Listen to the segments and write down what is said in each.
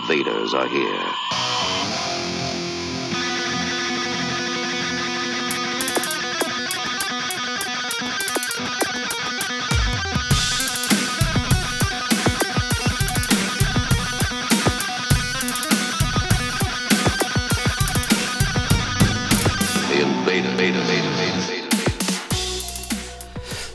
invaders are here.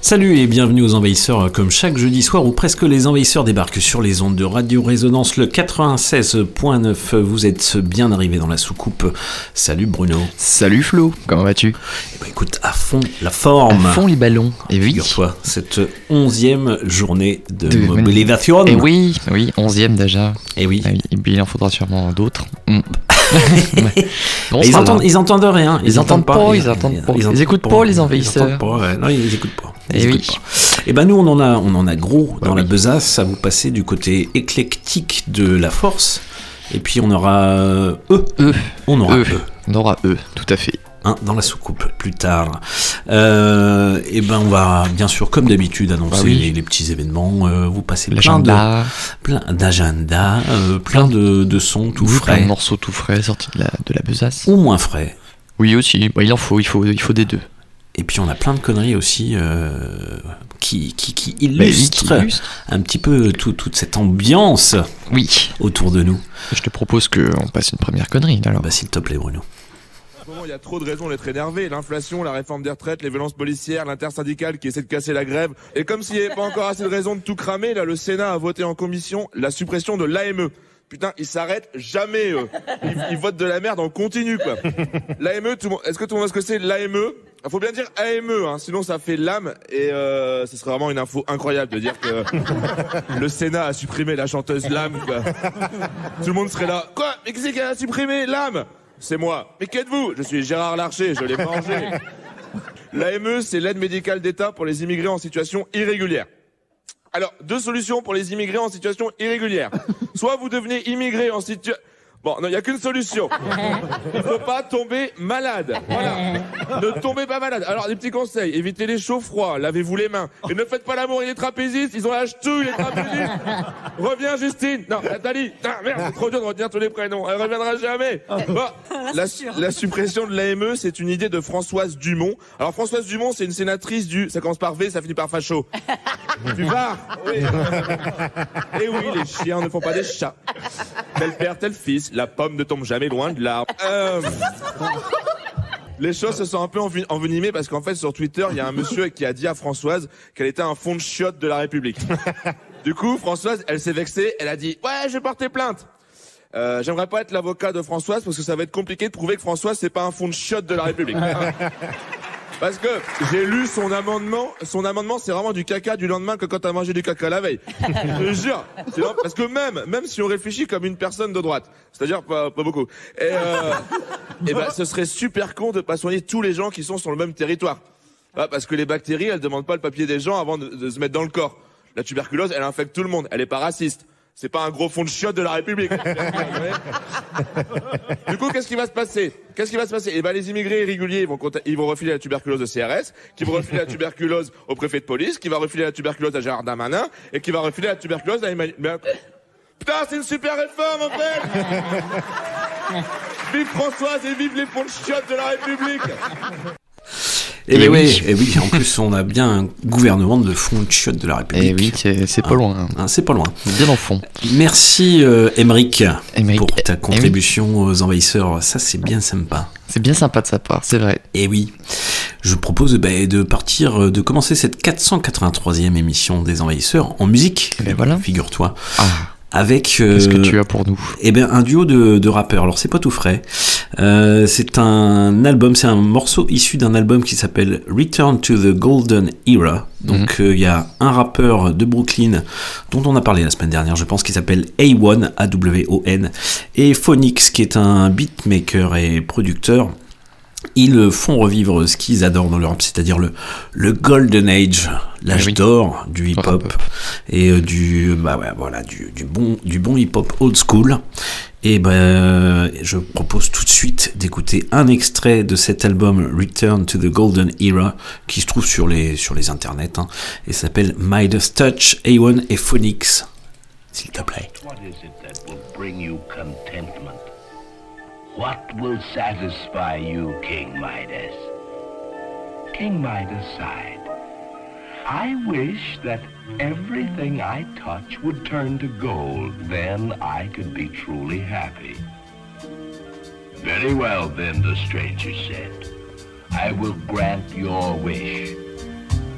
Salut et bienvenue aux Envahisseurs. Comme chaque jeudi soir où presque les envahisseurs débarquent sur les ondes de Radio Résonance le 96.9, vous êtes bien arrivé dans la soucoupe. Salut Bruno. Salut Flo, comment vas-tu? Eh ben, écoute, à fond la forme. À fond les ballons. Et oui. Figure-toi, cette onzième journée de, De- mobilisation. Et oui, oui, onzième déjà. Et oui. Ah oui, puis il en faudra sûrement d'autres. Mm. Bon, ils, entendent, ils entendent rien. Ils entendent pas, ils entendent pas. Ils écoutent pas, les envahisseurs. Ils entendent pas, ouais. Non, ils écoutent pas. Ils Eh oui. Et ben nous, on en a, on en a gros dans la besace à vous passer du côté éclectique de la force. Et puis on aura euh, eux. Eux, On aura eux. eux. On aura eux, tout à fait. hein, dans la soucoupe plus tard. Euh, et ben on va bien sûr comme d'habitude annoncer Bah oui. les, les petits événements. euh, vous passez plein de L'agenda, plein d'agenda, euh, plein de, de sons tout oui, plein de frais morceaux tout frais sortis de la, de la besace. ou moins frais. Oui aussi, Bah, il en faut, il faut, il faut des deux. Et puis on a plein de conneries aussi euh, qui, qui, qui Bah oui, illustrent qui illustre. un petit peu tout- toute cette ambiance Oui, autour de nous. je te propose qu'on passe une première connerie alors. Bah, S'il te plaît Bruno. Il y a trop de raisons d'être énervé. L'inflation, la réforme des retraites, les violences policières, l'intersyndicale qui essaie de casser la grève. Et comme s'il n'y avait pas encore assez de raisons de tout cramer, là, le Sénat a voté en commission la suppression de l'AME. Putain, ils s'arrêtent jamais, eux. Ils, ils votent de la merde en continu, quoi. L'AME, tout le monde, est-ce que tout le monde sait ce que c'est l'AME? Il faut bien dire AME, hein, sinon ça fait l'âme et euh, ce serait vraiment une info incroyable de dire que le Sénat a supprimé la chanteuse l'âme. quoi. Tout le monde serait là. Quoi? Mais qui c'est qui a supprimé l'âme? C'est moi. Mais qui êtes-vous? Je suis Gérard Larcher, je l'ai mangé. L'AME, c'est l'aide médicale d'État pour les immigrés en situation irrégulière. Alors, deux solutions pour les immigrés en situation irrégulière. Soit vous devenez immigré en situation... Bon, non, il n'y a qu'une solution. Il faut pas tomber malade. Voilà. Ne tombez pas malade. Alors, des petits conseils. Évitez les chauds froids. Lavez-vous les mains. Et ne faites pas l'amour et les trapézistes. Ils ont la ch'touille, les trapézistes. Reviens, Justine. Non, Nathalie. Putain, merde, c'est trop dur de retenir tous les prénoms. Elle reviendra jamais. Bon, la, la suppression de l'AME, c'est une idée de Françoise Dumont. Alors, Françoise Dumont, c'est une sénatrice du, ça commence par V, ça finit par facho. Du Var. Oui. Et oui, les chiens ne font pas des chats. Tel père, tel fils, la pomme ne tombe jamais loin de l'arbre. Euh, Les choses se sont un peu envenimées parce qu'en fait sur Twitter il y a un monsieur qui a dit à Françoise qu'elle était un fond de chiotte de la République. Du coup Françoise elle s'est vexée, elle a dit ouais je vais porter plainte. Euh, J'aimerais pas être l'avocat de Françoise parce que ça va être compliqué de prouver que Françoise c'est pas un fond de chiotte de la République. Parce que j'ai lu son amendement, son amendement c'est vraiment du caca du lendemain que quand t'as mangé du caca la veille. Je te jure. Parce que même, même si on réfléchit comme une personne de droite, c'est-à-dire pas, pas beaucoup, et, euh, et ben ce serait super con de pas soigner tous les gens qui sont sur le même territoire. Ah, parce que les bactéries elles demandent pas le papier des gens avant de, de se mettre dans le corps. La tuberculose elle infecte tout le monde, elle est pas raciste. C'est pas un gros fond de chiotte de la République. Du coup, qu'est-ce qui va se passer? Qu'est-ce qui va se passer? Eh ben, les immigrés irréguliers ils vont, ils vont refiler la tuberculose au CRS, qui vont refiler la tuberculose au préfet de police, qui va refiler la tuberculose à Gérard Damanin, et qui va refiler la tuberculose à Emmanuel... Putain, c'est une super réforme, en fait! Vive Françoise et vive les fonds de chiottes de la République Et, Et ben oui. oui, et oui, en plus on a bien un gouvernement de fond de chiotte de la République. Et oui, c'est pas loin. Hein, c'est pas loin. Bien en fond. Merci euh, pour ta eh contribution aux envahisseurs. Ça c'est bien sympa. C'est bien sympa de sa part, c'est vrai. Et oui, je propose bah, de partir, euh, de commencer cette 483e émission des envahisseurs en musique. Eh ben voilà. Figure-toi. Ah, Avec euh, qu'est-ce que tu as pour nous? eh ben, un duo de, de rappeurs. Alors, c'est pas tout frais. Euh, c'est un album, c'est un morceau issu d'un album qui s'appelle Return to the Golden Era. Donc, euh, il y a un rappeur de Brooklyn dont on a parlé la semaine dernière, je pense, qui s'appelle A1, A-W-O-N, et Phonix, qui est un beatmaker et producteur. Ils font revivre ce qu'ils adorent dans l'Europe, c'est-à-dire le, le Golden Age, l'âge oui. d'or du hip-hop et euh, du bah ouais, voilà du, du bon du bon hip-hop old school. Et ben je propose tout de suite d'écouter un extrait de cet album Return to the Golden Era qui se trouve sur les sur les internets hein, et s'appelle Midas Touch, A1 et Phonix. s'il te plaît. What is it that will bring you contentment? What will satisfy you, King Midas? King Midas sighed. I wish that everything I touch would turn to gold. Then I could be truly happy. Very well, then, the stranger said. I will grant your wish.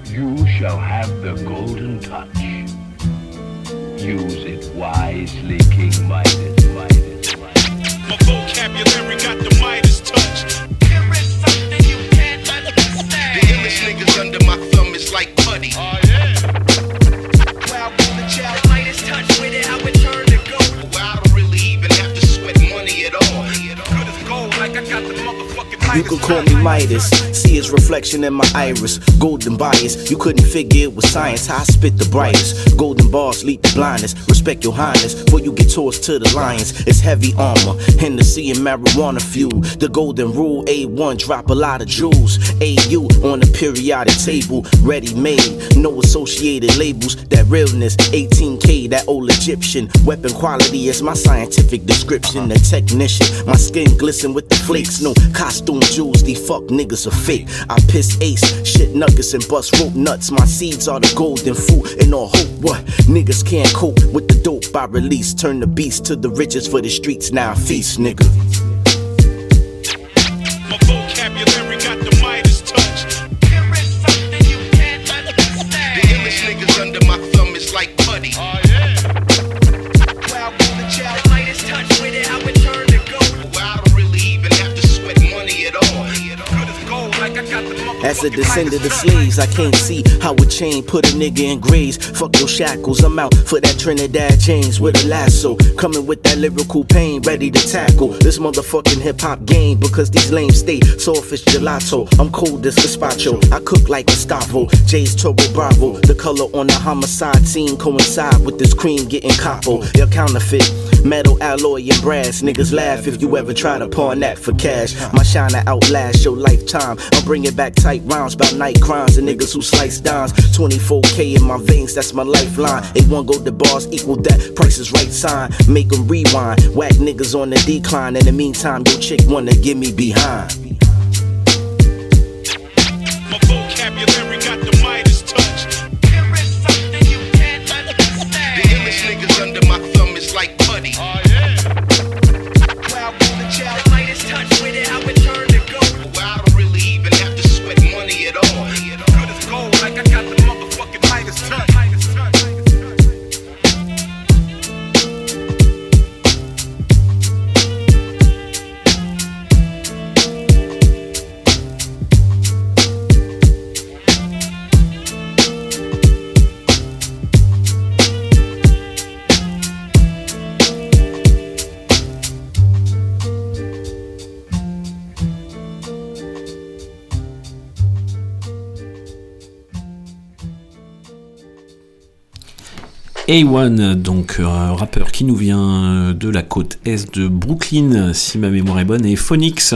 You shall have the golden touch. Use it wisely, King Midas, Midas. My vocabulary got the Midas touch. There is something you can't understand. The illest niggas under my thumb is like putty. Oh yeah. You could call me Midas. See his reflection in my iris. Golden bias. You couldn't figure it science. How I spit the brightest. Golden bars lead to blindness. Respect your highness. Before you get tossed to the lions. It's heavy armor. Hennessy and marijuana fuel. The golden rule. A1 drop a lot of jewels. AU on the periodic table. Ready made. No associated labels. That realness. 18K. That old Egyptian. Weapon quality is my scientific description. The technician. My skin glisten with the flakes. No costume jewels. These fuck niggas are fake. I piss ace. Shit nuggets and bust rope nuts. My seeds are the golden fruit. And all hope. What? Niggas can't cope with the dope I release. Turn the beast to the riches for the streets. Now I feast, nigga. As a descendant of slaves, I can't see how a chain put a nigga in graves. Fuck your shackles, I'm out for that Trinidad James with a lasso. Coming with that lyrical pain, ready to tackle this motherfucking hip hop game because these lames stay soft as gelato. I'm cold as gazpacho, I cook like Gustavo. Jay's Turbo Bravo, the color on the homicide scene coincide with this cream getting capo. Your counterfeit. Metal, alloy, and brass. Niggas laugh if you ever try to pawn that for cash. My shiner outlast your lifetime. I'm bringing back tight rounds about night crimes and niggas who slice dimes. 24K in my veins, that's my lifeline. A1 go to bars equal that. Price is right sign. Make 'em rewind. Whack niggas on the decline. In the meantime, your chick wanna get me behind. My vocabulary got the Midas touch. There is something you can't The understand. illest niggas under my thumb is like putty. Oh, A1, donc un rappeur qui nous vient de la côte est de Brooklyn, si ma mémoire est bonne, et Phonix,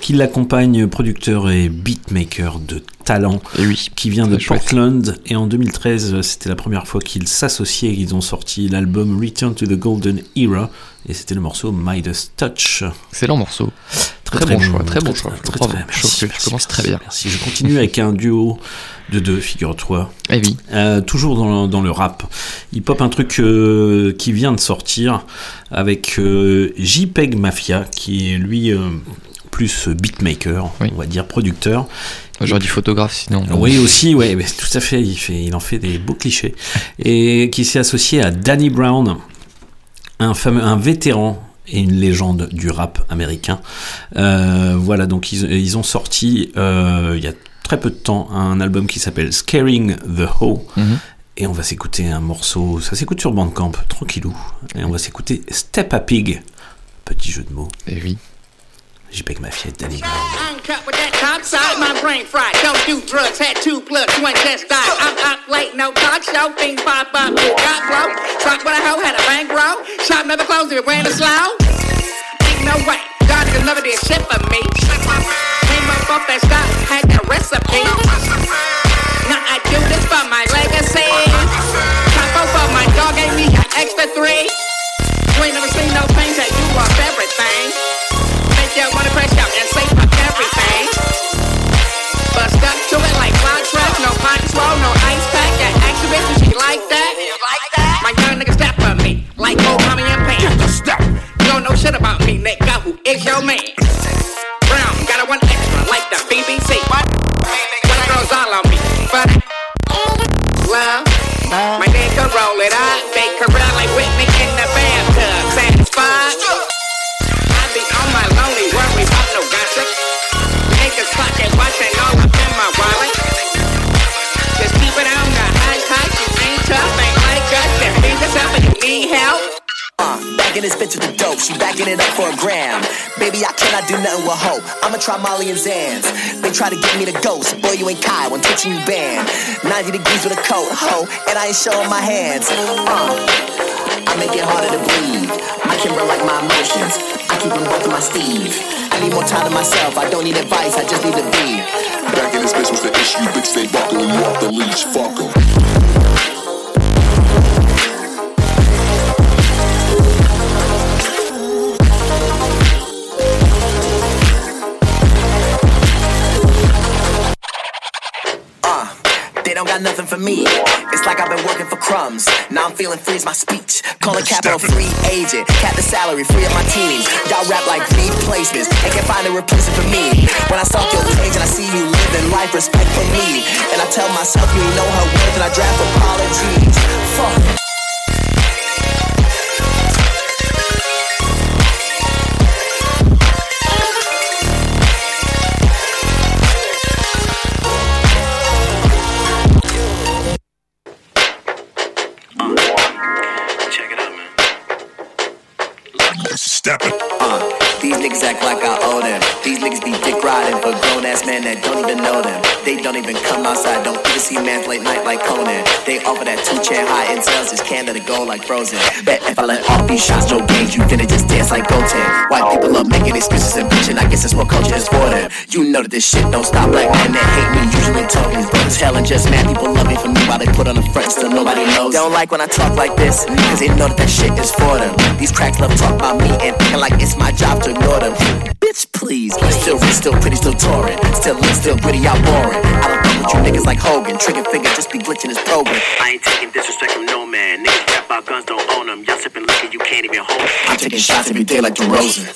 qui l'accompagne, producteur et beatmaker de talent, Et oui. qui vient de chouette. Portland. Et en 2013, c'était la première fois qu'ils s'associaient. Ils ont sorti l'album Return to the Golden Era, et c'était le morceau Midas Touch. Excellent morceau. Très, bon choix, très bon choix. Bravo. Je commences très bien. Merci. Je continue avec un duo de deux, figure-toi. Eh oui. Euh, toujours dans, dans le rap. Il pop un truc euh, qui vient de sortir avec euh, JPEG Mafia, qui est lui euh, plus beatmaker, Oui. on va dire producteur. J'aurais dit photographe sinon. Oui, aussi, ouais, mais tout à fait. Il, fait, il en fait des beaux clichés. Et qui s'est associé à Danny Brown, un, fameux, un vétéran et une légende du rap américain. Euh, voilà, donc ils, ils ont sorti euh, il y a très peu de temps un album qui s'appelle Scaring the Hoe. Mhm. Et on va s'écouter un morceau, ça s'écoute sur Bandcamp, tranquillou. Et on va s'écouter Step a Pig. Petit jeu de mots. Eh oui. Je big ma fillette Danny Brown. Uncut with that top side, my brain fried. Don't do drugs, had two plus one just died. I'm up late, no talk show, things pop up, got blow. Shot with a hoe, had a bankroll. Shop never closed it ran a slow. Ain't no way, God could never did shit for me. Came up off that stock, had the recipe. Now I do this for my legacy. Top over my dog gave me an extra three. You ain't never seen no pain, that you lost everything you wanna crash safe everything. Bust up to it like track, no no ice pack. That like that. My young step on me, like old and You don't know shit about me, nigga. Who is your man? Brown, got a one extra, like the BBC. What? The dope. She backing it up for a gram. Baby, I cannot do nothing with hope. I'ma try Molly and Zans. They try to get me the ghost. Boy, you ain't Kai when touching you banned. 90 degrees with a coat, ho, and I ain't showing my hands. Uh, I make it harder to breathe. I can run like my emotions. I keep them both in my sleeve. I need more time to myself. I don't need advice. I just need to be. Back in this bitch was the issue. Bitch, they buckle you off the leash. Fuck 'em. They don't got nothing for me. It's like I've been working for crumbs. Now I'm feeling free as my speech. Call it capital free agent. Cap the salary, free of my teams. Y'all rap like replacements. They can't find a replacement for me. When I stalk your page and I see you living life, respect for me. And I tell myself you know her worth and I draft apologies. Fuck. Step it. Uh, these niggas act like I owe them. These niggas be dick riding for grown ass men that don't even know them. They don't even come outside, don't even see mans late night like Conan. They offer that two chair high and sales, just can it go like frozen. Bet if I let off these shots, Joe Gage, you finna just dance like Goten. White people love making excuses and bitching, I guess it's what culture is for them. You know that this shit don't stop black men that hate me, usually talking is brothers hell and just mad people love me for me while they put on the front, still nobody knows. They don't like when I talk like this, cause they know that that shit is for them. These cracks love talk about me and thinking like it's my job to ignore them. Bitch, please. Still rich, still pretty, still touring. Still lit, still gritty, y'all boring. I don't fuck with you niggas like Hogan. Trigger finger just be glitching his program. I ain't taking disrespect from no man. Niggas rap about guns, don't own them. Y'all sipping liquor, you can't even hold 'em. I'm taking shots every day like DeRozan.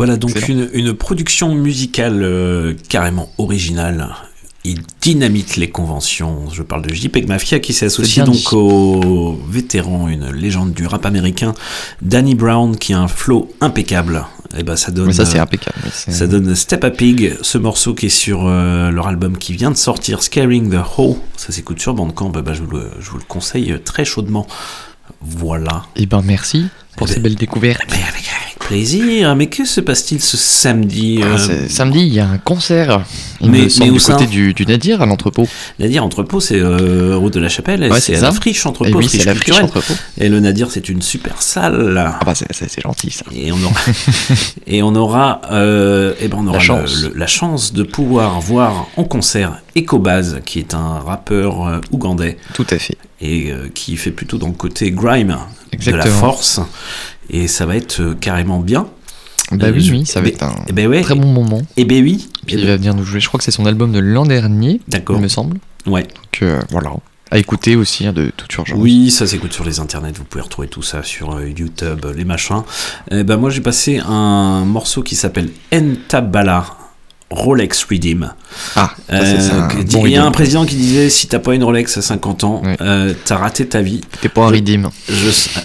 Voilà donc une, une production musicale euh, carrément originale. Il dynamite les conventions. Je parle de JPEG Mafia qui s'associe donc dit. au vétéran, une légende du rap américain, Danny Brown, qui a un flow impeccable. Et ben ça donne. Mais ça, c'est euh, impeccable. ça donne Step a Pig, ce morceau qui est sur euh, leur album qui vient de sortir, Scaring the Hoe. Ça s'écoute sur Bandcamp. Bah, je, vous le, je vous le conseille très chaudement. Voilà. Eh ben, merci pour Eh ces ben, belles découvertes. Avec plaisir. Mais que se passe-t-il ce samedi Ah, euh, samedi, il y a un concert. Il Mais- me semble mais où du côté du, du Nadir à l'entrepôt. Nadir Entrepôt, c'est euh, route de la Chapelle, et Ouais, c'est la friche Et Entrepôt, oui, c'est friche la friche culturelle. entrepôt. Et le Nadir, c'est une super salle. Ah bah, c'est- gentil ça. Et on aura, et on aura, euh, eh ben on aura La chance. le- la chance de pouvoir voir en concert Ecobaz, qui est un rappeur euh, ougandais Tout à fait. et qui fait plutôt dans le côté grime de la Exactement. force. Et ça va être euh, carrément bien. Bah Euh, oui, je- oui, ça va être un eh ben ouais. très bon moment. Et ben oui. Puis Eh il ben, va venir nous jouer, je crois que c'est son album de l'an dernier, D'accord. il me semble. Ouais. Donc euh, voilà. À écouter aussi hein, de toute urgence. Oui, ça s'écoute sur les internets, vous pouvez retrouver tout ça sur euh, YouTube, les machins. Eh ben moi j'ai passé un morceau qui s'appelle Entabala Rolex Redeem. Ah, ça, Euh, bon il y a un président qui disait si t'as pas une Rolex à 50 ans, euh, t'as raté ta vie. T'es pas un redeem. Je...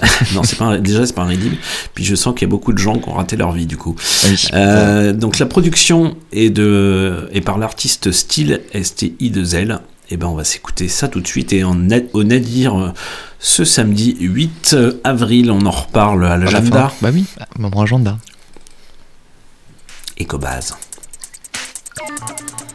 non, c'est pas un- déjà c'est pas un redeem. Puis je sens qu'il y a beaucoup de gens qui ont raté leur vie du coup. Oui. Euh, donc la production est de est par l'artiste Style STI de Zell. Et ben on va s'écouter ça tout de suite et en au Nadir euh, ce samedi 8 avril on en reparle à À la l'agenda. Bah oui, moment agenda. Ecobase. Bye.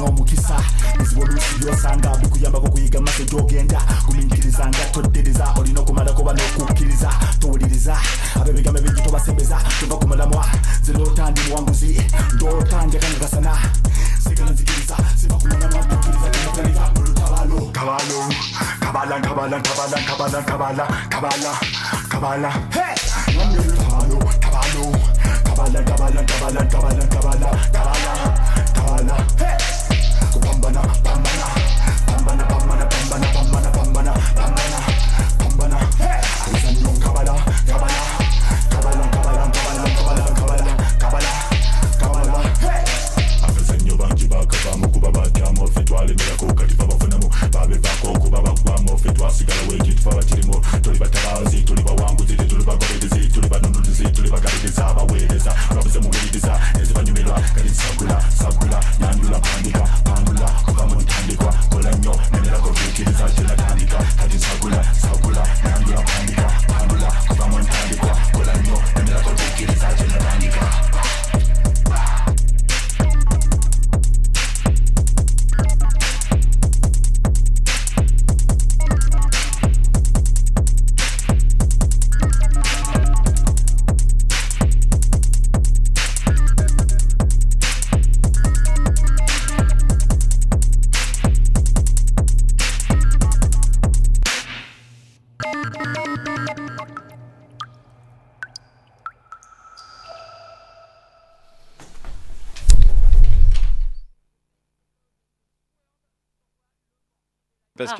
no mukisa. Izibona uzi byosanga bikuyamba ko kuyiga amategeko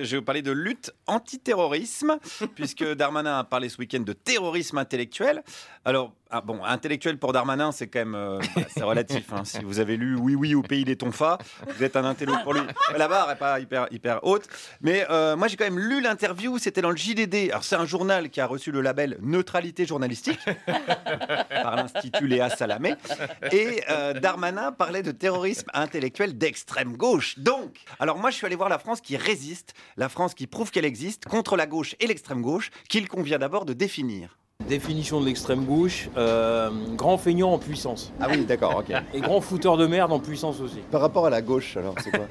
je vais vous parler de lutte antiterrorisme, puisque Darmanin a parlé ce week-end de terrorisme intellectuel. Alors, ah, bon, intellectuel pour Darmanin, c'est quand même euh, bah, relatif. hein. Si vous avez lu Oui, oui, au pays des tonfas, vous êtes un intello pour lui. La barre n'est pas hyper, hyper haute. Mais euh, moi, j'ai quand même lu l'interview, c'était dans le JDD. Alors, c'est un journal qui a reçu le label Neutralité journalistique par l'Institut Léa Salamé. Et euh, Darmanin parlait de terrorisme intellectuel d'extrême gauche. Donc, alors moi, je suis allé voir la France qui résiste, la France qui prouve qu'elle existe contre la gauche et l'extrême gauche, qu'il convient d'abord de définir. Définition de l'extrême gauche, euh, grand feignant en puissance. Ah oui, d'accord, ok. Et grand fouteur de merde en puissance aussi. Par rapport à la gauche, alors, c'est quoi?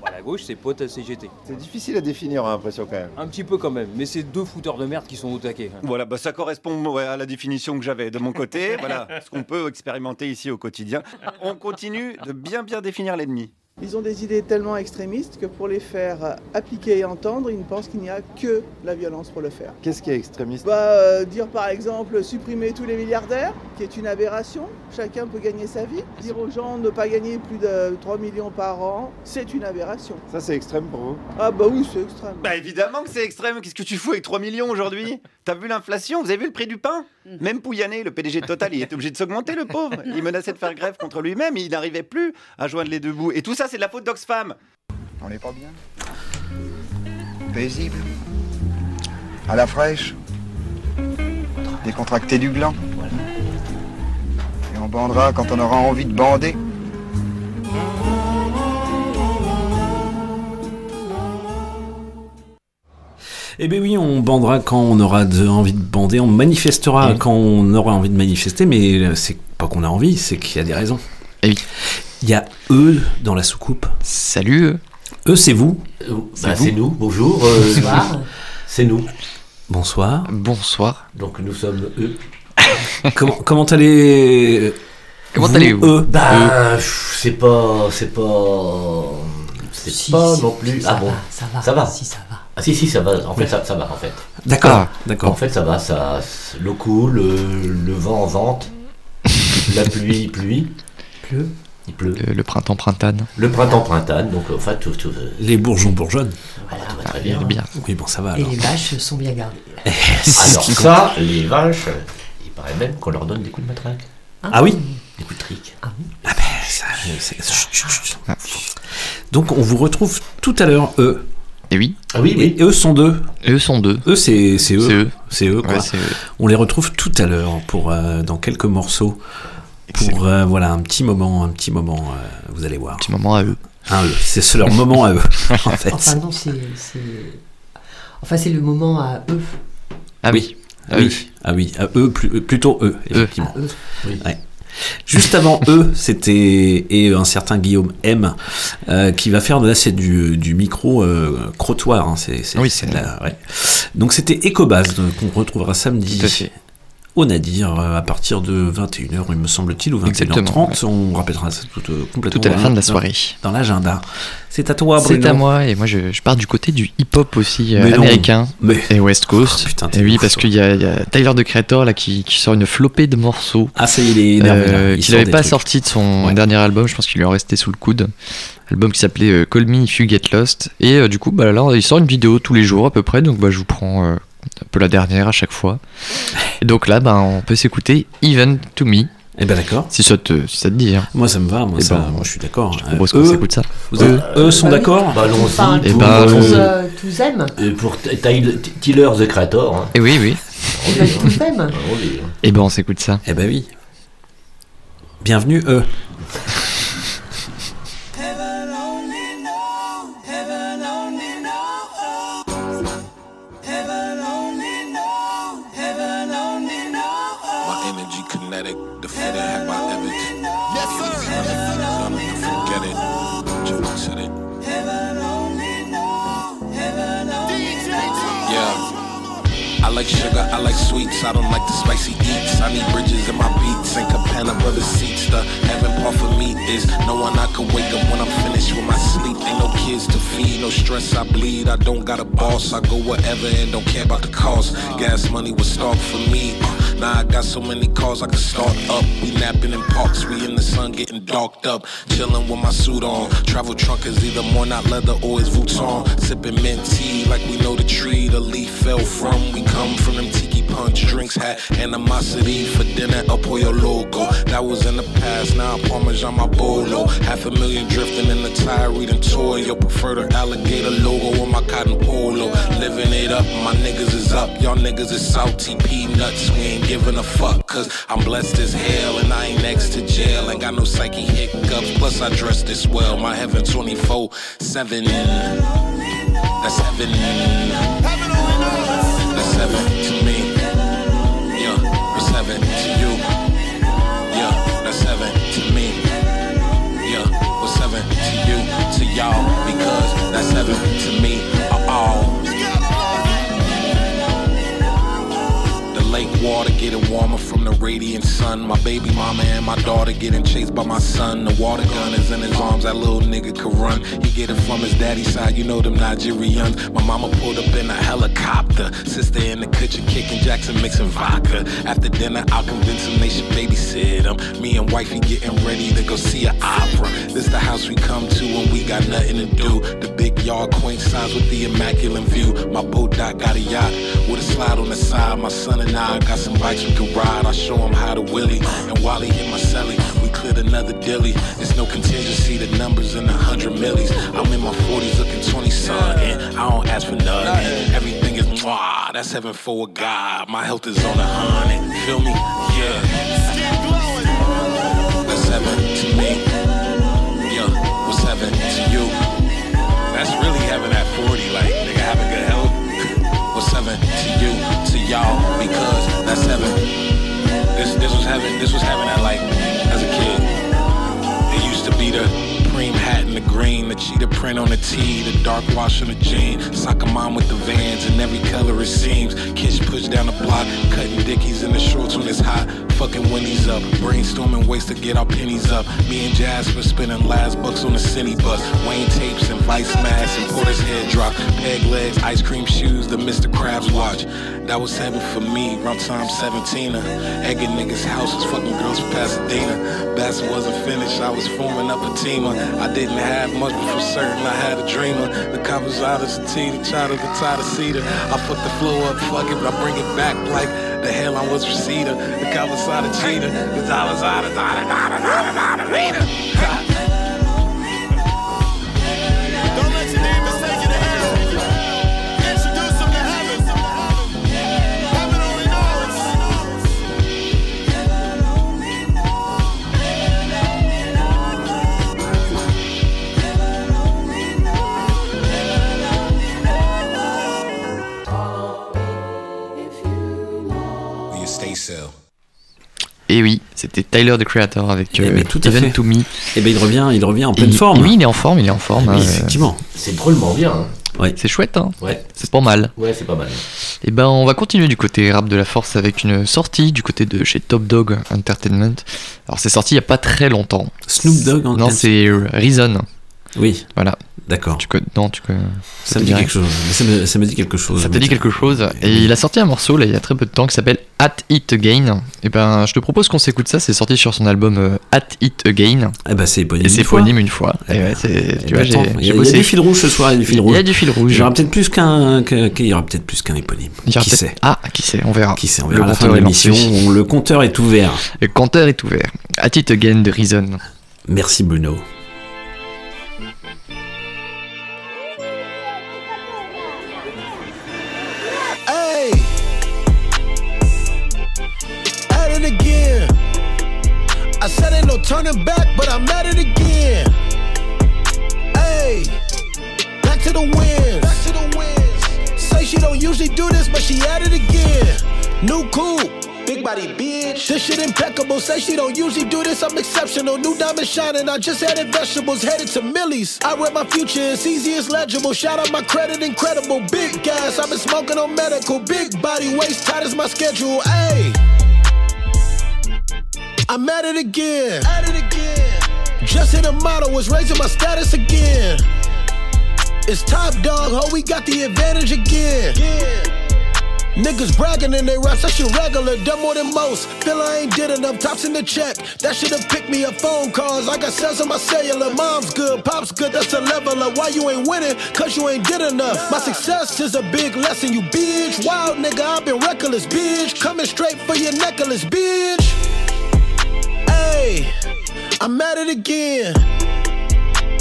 Bon, la gauche, c'est pote à CGT. C'est difficile à définir, j'ai l'impression quand même. Un petit peu quand même, mais c'est deux fouteurs de merde qui sont au taquet. Voilà, bah, ça correspond ouais, à la définition que j'avais de mon côté. voilà ce qu'on peut expérimenter ici au quotidien. On continue de bien bien définir l'ennemi. Ils ont des idées tellement extrémistes que pour les faire appliquer et entendre, ils ne pensent qu'il n'y a que la violence pour le faire. Qu'est-ce qui est extrémiste? Bah, euh, dire par exemple supprimer tous les milliardaires, qui est une aberration, chacun peut gagner sa vie. Dire aux gens ne pas gagner plus de 3 millions par an, c'est une aberration. Ça, c'est extrême pour vous? Ah bah oui, c'est extrême. Bah évidemment que c'est extrême. Qu'est-ce que tu fous avec 3 millions aujourd'hui? T'as vu l'inflation? Vous avez vu le prix du pain? Même Pouyanné, le PDG de Total, il était obligé de s'augmenter, le pauvre. Il menaçait de faire grève contre lui-même et il n'arrivait plus à joindre les deux bouts. Et tout ça, c'est de la faute d'Oxfam. On n'est pas bien. Paisible. À la fraîche. Décontracté du gland. Et on bandera quand on aura envie de bander Eh bien oui, on bandera quand on aura de- envie de bander, on manifestera quand on aura envie de manifester, mais euh, c'est pas qu'on a envie, c'est qu'il y a des raisons. Et oui. Il y a eux dans la soucoupe. Salut eux. Eux, c'est vous Bah, c'est nous, bonjour. euh, Bonsoir. c'est nous. Bonsoir. Bonsoir. Donc nous sommes eux. comment comment allez Comment vous, allez-vous eux? Bah, c'est pas, c'est pas, c'est Si, pas si, non plus. ah bon, va, ça va. ça va. Si, ça va. Ah si, si, ça va. En fait, ça, ça va en fait. D'accord, Ah. d'accord. En fait, ça va. Ça, l'eau coule, euh, le vent vente, la pluie pluie, Pleut. il pleut. Le, le printemps printane. Le printemps printane. Donc en fait, tout, tout, euh, Les bourgeons bourgeonnes. voilà, tout va très Il bien. Oui, bon, ça va Et alors. les vaches sont bien gardées. Alors ça, les vaches, il paraît même qu'on leur donne des coups de matraque. Ah oui? Écoute, Rick. Ah ben, ça, c'est- chut, chut, chut. Donc on vous retrouve tout à l'heure, eux. Et oui. Ah oui, oui. Et eux sont deux. Eux sont deux. Eux, c'est c'est eux. C'est eux. C'est eux, quoi. Ouais, c'est eux. On les retrouve tout à l'heure pour euh, dans quelques morceaux. Pour euh, voilà un petit moment, un petit moment. euh, vous allez voir. Petit moment à eux. Un eux. C'est leur moment à eux, en fait. Enfin, non, c'est. c'est- Enfin, c'est le moment à eux. Ah oui. Ah oui, ah oui, à eux, plus- plutôt eux, effectivement. À eux. Ouais. Juste avant eux, c'était et un certain Guillaume M euh, qui va faire là c'est du, du micro euh, crottoir. hein, c'est, c'est- Oui, ouais. Donc c'était Ecobase euh, qu'on retrouvera samedi. Au Nadir euh, à partir de 21h, il me semble-t-il, ou 21h30. Exactement, On rappellera ça tout, euh, complètement Tout à la fin de la soirée. Dans l'agenda. C'est à toi, Bruno. C'est à moi et moi je, je pars du côté du hip-hop aussi euh, Mais américain Mais- et West Coast. Oh, putain, t'es et oui parce qu'il y, a- il y a Tyler the Creator là qui, qui sort une flopée de morceaux. Ah ça y est, il est énervé, euh, qu'il n'avait pas trucs. sorti de son dernier album. Je pense qu'il lui en restait sous le coude. Album qui s'appelait Call Me If You Get Lost. Et du coup bah là il sort une vidéo tous les jours à peu près. Donc bah je vous prends un peu la dernière à chaque fois. Et donc là bah on peut s'écouter Even to Me. Eh ben d'accord. Si ça te, si ça te dit. hein. Moi ça me va, moi, Eh ça, ben, moi je suis d'accord. Je propose Euh, qu'on eux, s'écoute ça. vous êtes- eux sont Bah oui. d'accord Bah, allons-y. Enfin, Eh pour, ben, euh, tous, euh, tous aiment. et pour Ty- Tyler the Creator. hein. Et oui oui. Ils veulent tous aiment. Et ben on s'écoute ça. Eh ben oui. Bienvenue eux. I don't like the spicy eats. I need bridges in my beats and Cabana brother seats. The heaven part for me is knowing I can wake up when I'm finished with my sleep. Ain't no kids to feed, no stress, I bleed. I don't got a boss, I go wherever and don't care about the cost. Gas money was start for me. Now I got so many cars I can start up. We napping in parks, we in the sun getting darked up. Chilling with my suit on. Travel trunk is either more not leather or it's Vuitton. Sipping mint tea like we know the tree the leaf fell from. We come from them punch drinks, had animosity for dinner, up on your logo. That was in the past, now Parmesan my bolo. Half a million drifting in the tire, reading toy. Your preferred alligator logo on my cotton polo. Living it up, my niggas is up. Y'all niggas is salty peanuts. We ain't giving a fuck, cause I'm blessed as hell. And I ain't next to jail. Ain't got no psyche hiccups. Plus, I dress this well. My heaven 24 7. That's heaven. That's heaven y'all? Because that's heaven to me. Water getting warmer from the radiant sun. My baby mama and my daughter getting chased by my son. The water gun is in his arms, that little nigga could run. He get it from his daddy's side, you know them Nigerians. My mama pulled up in a helicopter. Sister in the kitchen kicking Jackson mixing vodka. After dinner, I'll convince him they should babysit him. Me and wifey getting ready to go see an opera. This the house we come to when we got nothing to do. The big yard, quaint size with the immaculate view. My boat dock got a yacht with a slide on the side. My son and I got some bikes we can ride. I show him how to willy. And while he hit my celly, we cleared another dilly. There's no contingency, the numbers in the hundred millies. I'm in my 40s looking 20 something. I don't ask for nothing. Everything is mwah. That's heaven for a God. My health is on a hundred. Feel me? Yeah. That's heaven to me. Yeah. What's heaven to you? That's really heaven at 40. Like, nigga, having good health. What's heaven to you, y'all? Because that's heaven. This this was heaven. This was heaven at like as a kid. It used to be the cream hat and the green, the cheetah print on the tee, the dark wash on the jean, soccer mom with the vans and every color it seems. Kids push down the block, cutting dickies in the shorts when it's hot. Fucking Winnie's up, brainstorming ways to get our pennies up. Me and Jasper spending last bucks on the city bus. Wayne tapes and vice masks and Porter's head drop. Peg legs, ice cream shoes, the Mr. Krabs watch. That was heaven for me, around time 17. Egging niggas' houses, fucking girls from Pasadena. Bassett wasn't finished, I was forming up a team. I didn't have much, but for certain I had a dreamer. The covers out of the tea, the child of the tie cedar. I fuck the flow up, fuck it, but I bring it back like the hairline was receding, the color side of cheetah, the dollars out of da da da da Et oui, c'était Tyler the Creator avec euh, Eh ben, tout à Even fait. to Me. Et ben il revient, il revient en pleine forme. Oui, il est en forme, il est en forme. Oui, euh, effectivement. C'est drôlement bien. hein. Ouais. C'est chouette, hein Ouais. C'est pas mal. Ouais, c'est pas mal. Et ben, on va continuer du côté rap de la force avec une sortie du côté de chez Top Dog Entertainment. Alors, c'est sorti il y a pas très longtemps. Snoop Dogg en- Non, c'est Reason. Oui. Voilà. D'accord. Tu connais Non, tu connais. Ça te me dit quelque chose. Ça, me, ça me dit quelque chose. Ça te dit quelque chose. Et il a sorti un morceau là il y a très peu de temps qui s'appelle At It Again. Et ben je te propose qu'on s'écoute ça. C'est sorti sur son album euh, At It Again. Eh ben c'est éponyme Et c'est éponyme une fois. Et ouais, c'est. Eh Tu ben, vois, j'ai il y, a- il y du fil rouge ce soir, il y a du fil rouge. Il y a du fil rouge. Il y aura peut-être plus qu'un, qu'il y aura peut-être plus qu'un éponyme. Il Qui sait Ah, qui sait, on verra. Qui sait On Le verra à la fin de l'émission. Le compteur est ouvert. Le compteur est ouvert. At It Again de Reason. Merci Bruno. Turning back, but I'm at it again. Hey, back to the wins. Back to the wins. Say she don't usually do this, but she at it again. New coupe. Big body bitch. This shit impeccable. Say she don't usually do this. I'm exceptional. New diamond shining. I just added vegetables. Headed to Millie's. I read my future. It's easy. It's legible. Shout out my credit. Incredible. Big gas. I've been smoking on medical. Big body. Waist tight as my schedule. Ayy. I'm at it again. At it again. Just hit a model. Was raising my status again. It's top dog. Ho, we got the advantage again. Niggas bragging in their raps, that shit regular, done more than most. Feel I ain't did enough, tops in the check. That should've picked me up phone calls. Like I got sales on my cellular. Mom's good, pop's good, that's the level of why you ain't winning, cause you ain't did enough. My success is a big lesson, you bitch. Wild nigga, I've been reckless, bitch. Coming straight for your necklace, bitch. Hey, I'm at it again.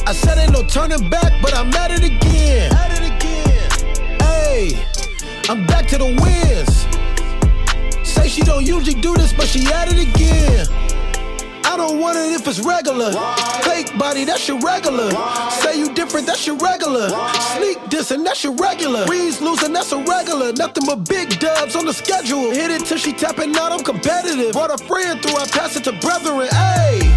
I said ain't no turning back, but I'm at it again. At it again. Hey, I'm back to the wins. Say she don't usually do this, but she at it again. I don't want it if it's regular. Fake body, that's your regular. Say you different, that's your regular. Sneak dissing, that's your regular. Breeze losing, that's a regular. Nothing but big dubs on the schedule. Hit it till she tapping out, I'm competitive. Brought a friend through, I pass it to brethren. Ayy.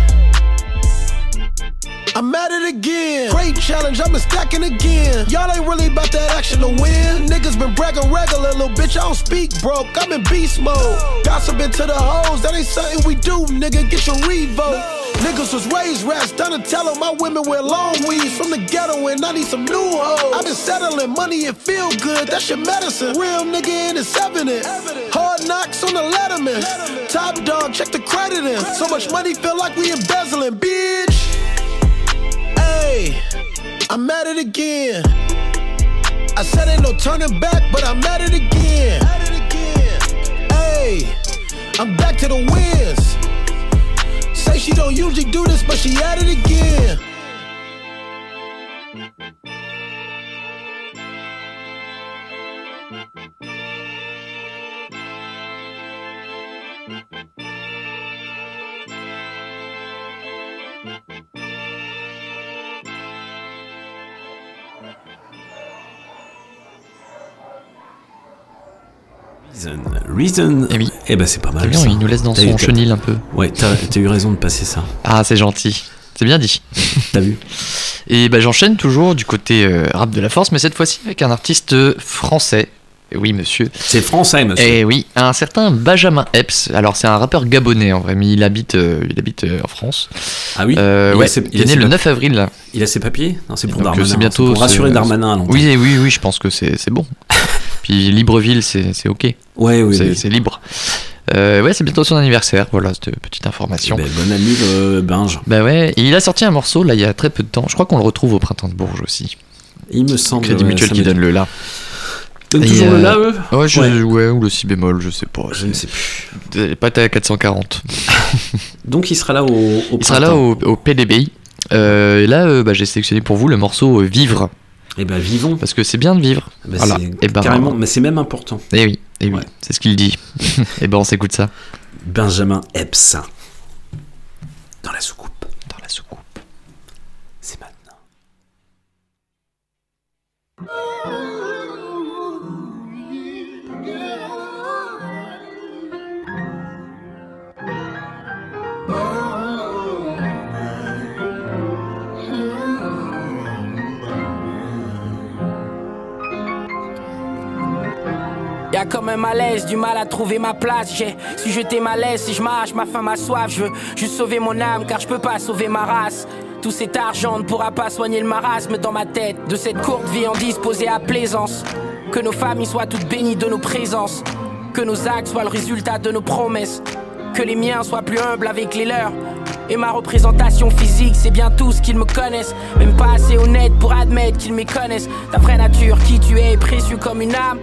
I'm at it again. Great challenge, I'm stacking again. Y'all ain't really about that action to win. Niggas been bragging regular, little bitch. I don't speak broke. I'm in beast mode. Gossiping to the hoes, that ain't something we do, nigga. Get your revote. Niggas was raised rats, done and tell 'em my women wear long weeds from the ghetto and I need some new hoes. I've been settling money and feel good, that's your medicine. Real nigga in it's evident. Hard knocks on the letterman. Top dog, check the credit in. So much money feel like we embezzling, bitch. Hey, I'm at it again. I said ain't no turning back, but I'm at it again. Hey, I'm back to the wins. Say she don't usually do this, but she at it again. Reason. Reason. Eh oui. Eh ben c'est pas mal. C'est bien, ça. il nous laisse dans son chenil un peu. Ouais, t'as eu raison de passer ça. Ah, c'est gentil. C'est bien dit. T'as vu Et bah, j'enchaîne toujours du côté euh, rap de la force, mais cette fois-ci avec un artiste français. Oui, monsieur. C'est français, monsieur. Et oui, un certain Benjamin Epps. Alors, c'est un rappeur gabonais en vrai, mais il habite, euh, il habite euh, en France. Ah oui Il a ouais, ses- il est né le pap- 9 avril là. Il a ses papiers Non, c'est pour Donc, Darmanin. c'est bientôt pour rassurer Darmanin à longtemps. Oui, oui, oui, je pense que c'est bon. Puis Libreville, c'est ok. Ouais, oui, C'est oui. c'est libre. Euh, ouais, c'est bientôt son anniversaire. Voilà, cette petite information. Eh ben, bon ami, euh, Binge. Bah ouais, et il a sorti un morceau là il y a très peu de temps. Je crois qu'on le retrouve au printemps de Bourges aussi. Il me semble. Crédit ouais, Mutuel qui donne le là. donnent Et, toujours le euh, la, eux? ouais, je- Ouais. ouais, ou le si bémol, je sais pas. Je ne sais plus. Pas à 440. Donc il sera là au, au Il sera là au, au PDBI. Euh, et là, euh, bah, j'ai sélectionné pour vous le morceau euh, Vivre. Et ben vivons. Parce que c'est bien de vivre. Bah, voilà. c'est Et ben, carrément, mais c'est même important. Et oui, et oui, c'est ce qu'il dit. et ben on s'écoute ça. Benjamin Epps. Dans la soucoupe. Comme un malaise, du mal à trouver ma place. J'ai su jeter ma laisse, si je marche, ma faim, ma soif. Je veux juste sauver mon âme, car je peux pas sauver ma race. Tout cet argent ne pourra pas soigner le marasme dans ma tête. De cette courte vie en disposée à plaisance. Que nos familles soient toutes bénies de nos présences. Que nos actes soient le résultat de nos promesses. Que les miens soient plus humbles avec les leurs. Et ma représentation physique, c'est bien tout ce qu'ils me connaissent. Même pas assez honnête pour admettre qu'ils me connaissent. Ta vraie nature, qui tu es, est précieux comme une âme.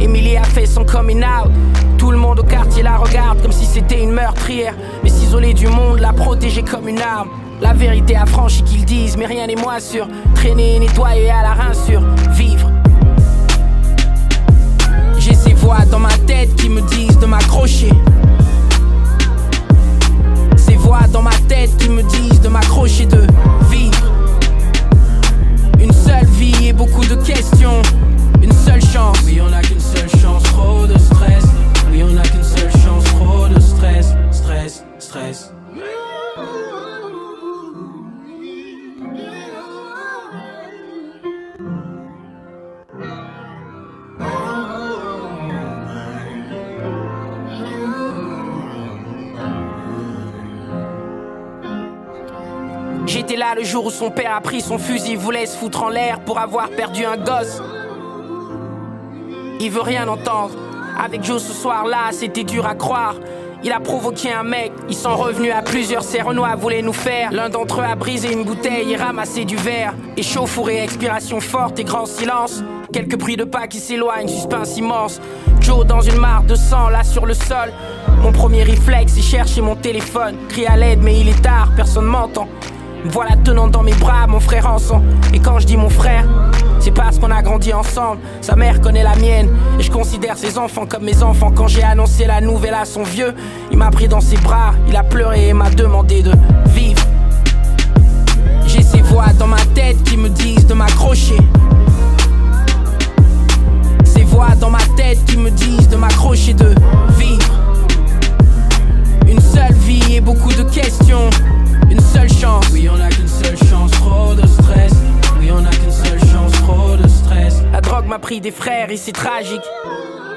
Emily a fait son coming out. Tout le monde au quartier la regarde comme si c'était une meurtrière. Mais s'isoler du monde, la protéger comme une arme. La vérité affranchie qu'ils disent, mais rien n'est moins sûr. Traîner, nettoyer à la rinsure, vivre. J'ai ces voix dans ma tête qui me disent de m'accrocher. Ces voix dans ma tête qui me disent de m'accrocher, de vivre. Une seule vie et beaucoup de questions. Une seule chance. Oui, on a qu'une seule chance, trop de stress. Oui, on a qu'une seule chance, trop de stress. Stress, stress. J'étais là le jour où son père a pris son fusil, voulait se foutre en l'air pour avoir perdu un gosse. Il veut rien entendre. Avec Joe ce soir-là, c'était dur à croire. Il a provoqué un mec, ils sont revenus à plusieurs, ces Renois voulaient nous faire. L'un d'entre eux a brisé une bouteille et ramassé du verre. Échauffourée, expiration forte et grand silence. Quelques bruits de pas qui s'éloignent, suspense immense. Joe dans une mare de sang, là sur le sol. Mon premier réflexe, c'est chercher mon téléphone. Crie à l'aide, mais il est tard, personne m'entend. Me voilà tenant dans mes bras mon frère en sang. Et quand je dis mon frère, c'est parce qu'on a grandi ensemble. Sa mère connaît la mienne. Et je considère ses enfants comme mes enfants. Quand j'ai annoncé la nouvelle à son vieux, il m'a pris dans ses bras. Il a pleuré et m'a demandé de vivre. J'ai ces voix dans ma tête qui me disent de m'accrocher. Ces voix dans ma tête qui me disent de m'accrocher, de vivre. Une seule vie et beaucoup de questions. Une seule chance. Oui, on a qu'une seule chance, trop de stress. Oui, on a qu'une seule La drogue m'a pris des frères et c'est tragique.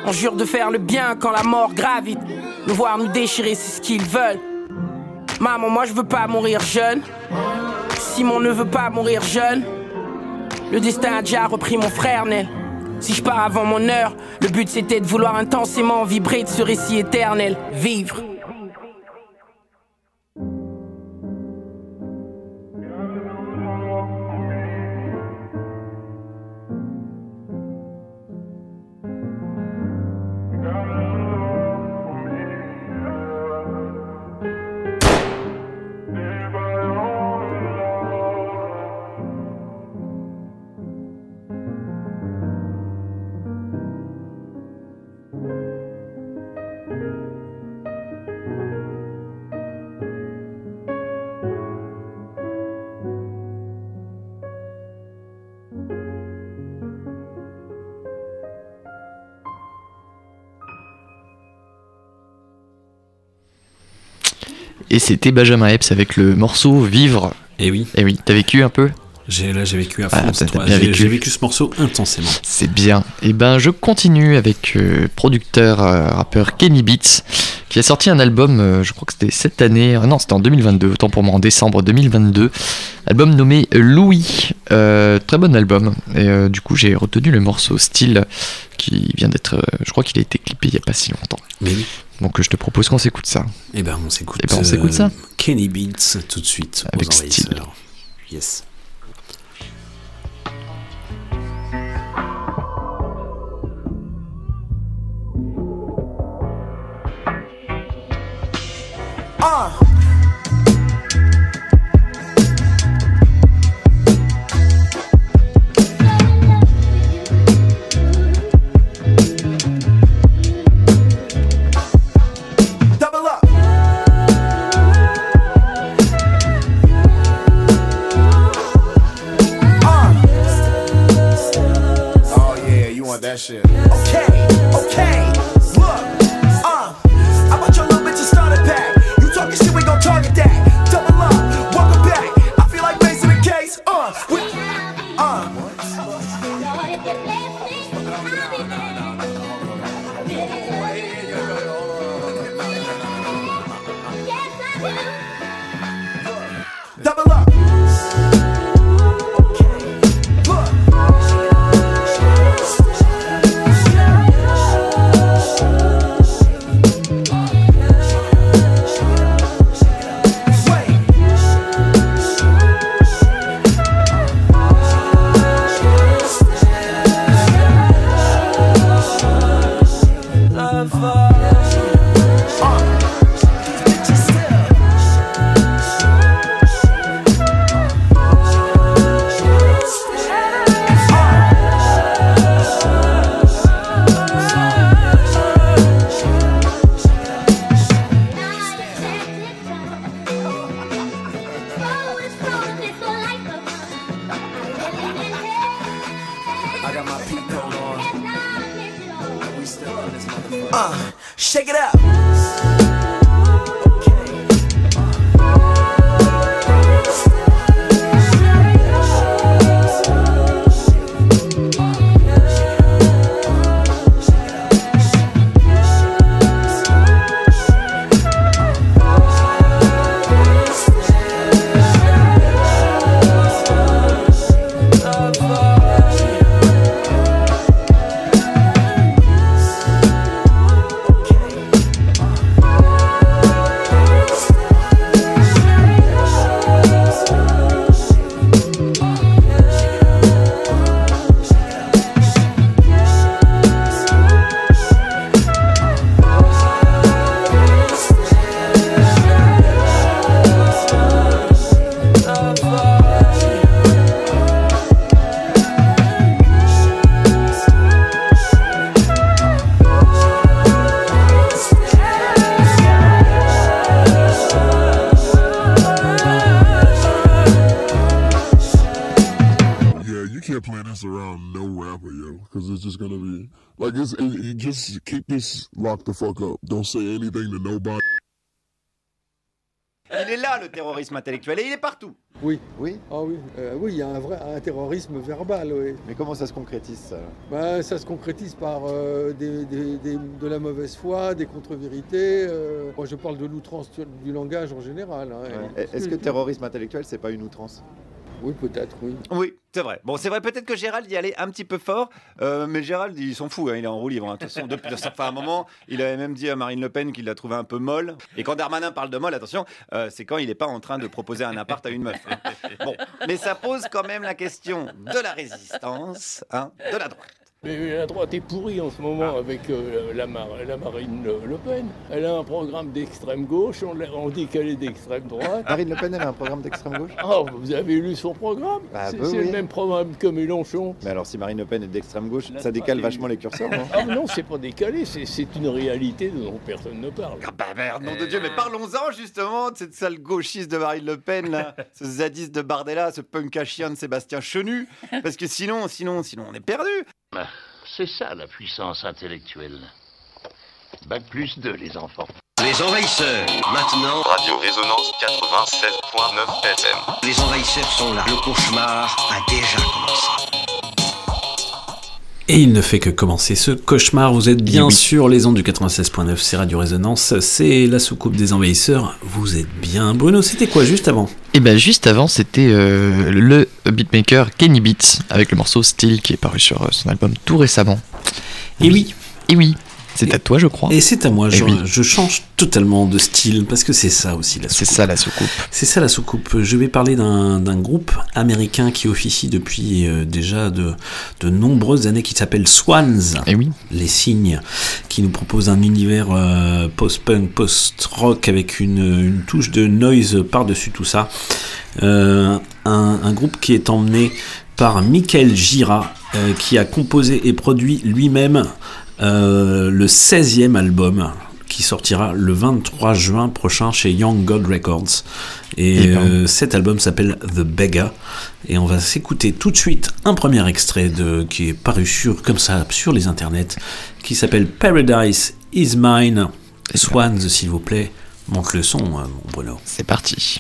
On jure de faire le bien quand la mort gravite. Nous voir nous déchirer, c'est ce qu'ils veulent. Maman, moi je veux pas mourir jeune. Simon ne veut pas mourir jeune. Le destin a déjà repris mon frère Nel. Si je pars avant mon heure, le but c'était de vouloir intensément vibrer de ce récit éternel. Vivre. Et c'était Benjamin Epps avec le morceau Vivre. Et oui. Et oui, t'as vécu un peu J'ai là j'ai vécu à Ah, fond. bien J'ai vécu. ce morceau intensément. C'est bien. Et ben, je continue avec euh, producteur euh, rappeur Kenny Beats qui a sorti un album, euh, je crois que c'était cette année, euh, non, c'était en 2022, autant pour moi, en décembre 2022. Album nommé Louis. Très bon album. Et du coup, j'ai retenu le morceau Style qui vient d'être, je crois qu'il a été clippé il y a pas si longtemps. Mais oui. Donc je te propose qu'on s'écoute ça. Et ben on s'écoute. Eh ben, on euh, s'écoute ça. Kenny Beats tout de suite. Avec style. Yes. Ah. That shit. Okay, okay, look, uh, I want your little bitch to start a pack. You talking shit, we gon' target that. Just the fuck up. Don't say anything to nobody. Il est là, le terrorisme intellectuel, et il est partout. Oui. Oui Ah oui, euh, oui, il y a un vrai un terrorisme verbal, oui. Mais comment ça se concrétise ça Ben, ça se concrétise par euh, des- des- des- de la mauvaise foi, des contre-vérités. euh, moi, je parle de l'outrance du langage en général. hein, Ouais. Est-ce que terrorisme intellectuel, c'est pas une outrance? Oui, peut-être, oui. Oui, c'est vrai. Bon, c'est vrai, peut-être que Gérald y allait un petit peu fort, euh, mais Gérald, il s'en fout, hein, il est en roue libre. hein. Depuis fait un moment, il avait même dit à Marine Le Pen qu'il l'a trouvé un peu molle. Et quand Darmanin parle de molle, attention, euh, c'est quand il n'est pas en train de proposer un appart à une meuf. hein. Bon, mais ça pose quand même la question de la résistance, hein, de la droite. Mais la droite est pourrie en ce moment avec euh, la, Mar- la Marine Le, Le Pen. Elle a un programme d'extrême gauche, on, l'a- on dit qu'elle est d'extrême droite. Marine Le Pen, elle a un programme d'extrême gauche? Oh, vous avez lu son programme? Bah, C'est oui. le même programme que Mélenchon. Mais alors, si Marine Le Pen est d'extrême gauche, ça décale vachement les curseurs, non? Ah non, c'est pas décalé, c'est c'est une réalité dont personne ne parle. Ah bah merde, nom de Dieu, mais parlons-en justement de cette sale gauchiste de Marine Le Pen, là, ce zadiste de Bardella, ce punk à chien de Sébastien Chenu, parce que sinon, sinon, sinon on est perdu. Bah, C'est ça la puissance intellectuelle. Bac plus 2, les enfants. Les envahisseurs, maintenant. Radio Résonance 96.9 FM. Les envahisseurs sont là. Le cauchemar a déjà commencé. Et il ne fait que commencer ce cauchemar. Vous êtes bien sûr les ondes du 96.9, c'est Radio Résonance, c'est la soucoupe des envahisseurs. Vous êtes bien. Bruno, c'était quoi juste avant? Et ben juste avant, c'était euh, le beatmaker Kenny Beats avec le morceau Still qui est paru sur euh, son album tout récemment. Et oui. Et oui. C'est à toi, je crois. Et c'est à moi, Et je, oui. je change totalement de style parce que c'est ça aussi la soucoupe. C'est ça la soucoupe. C'est ça la soucoupe. Je vais parler d'un groupe américain qui officie depuis euh, déjà de, de nombreuses années qui s'appelle Swans. Et oui. Les Cygnes, qui nous propose un univers euh, post-punk, post-rock avec une, une touche de noise par-dessus tout ça. Euh, un, un groupe qui est emmené par Michael Gira, euh, qui a composé et produit lui-même le 16e album qui sortira le 23 juin prochain chez Young God Records. Et Eh ben. euh, cet album s'appelle The Beggar. Et on va s'écouter tout de suite un premier extrait de, qui est paru sur, comme ça sur les internets, qui s'appelle Paradise is Mine. Swans, s'il vous plaît, monte le son, euh, mon Bruno. C'est parti.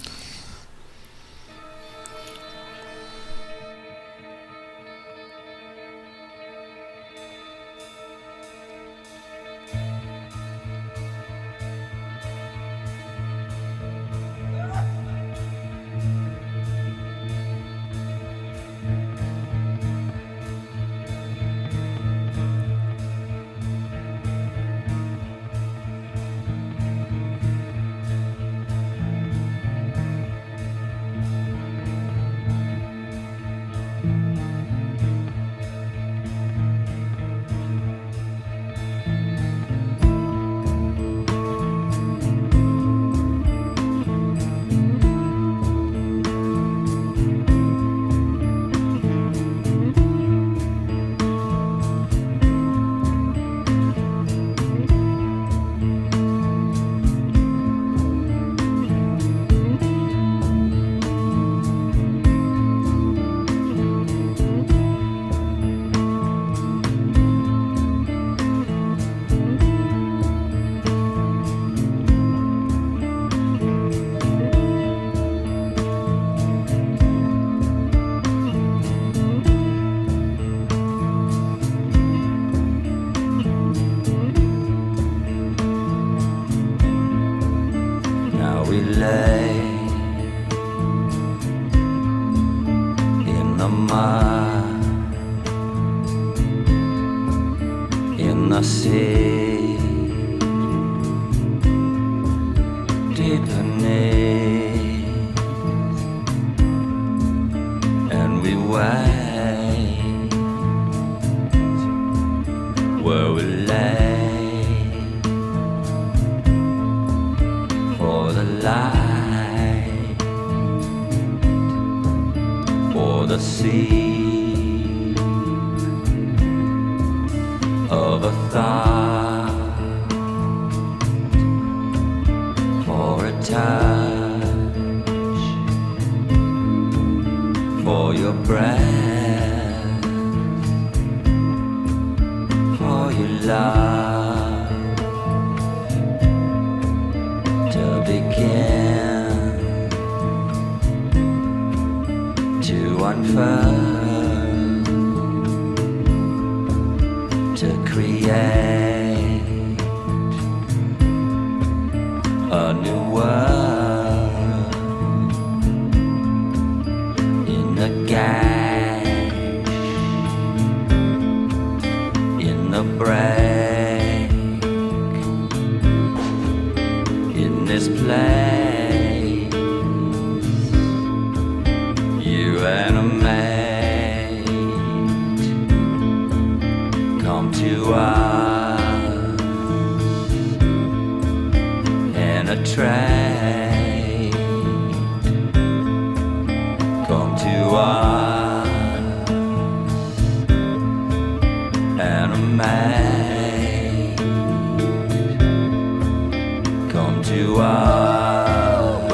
Come to us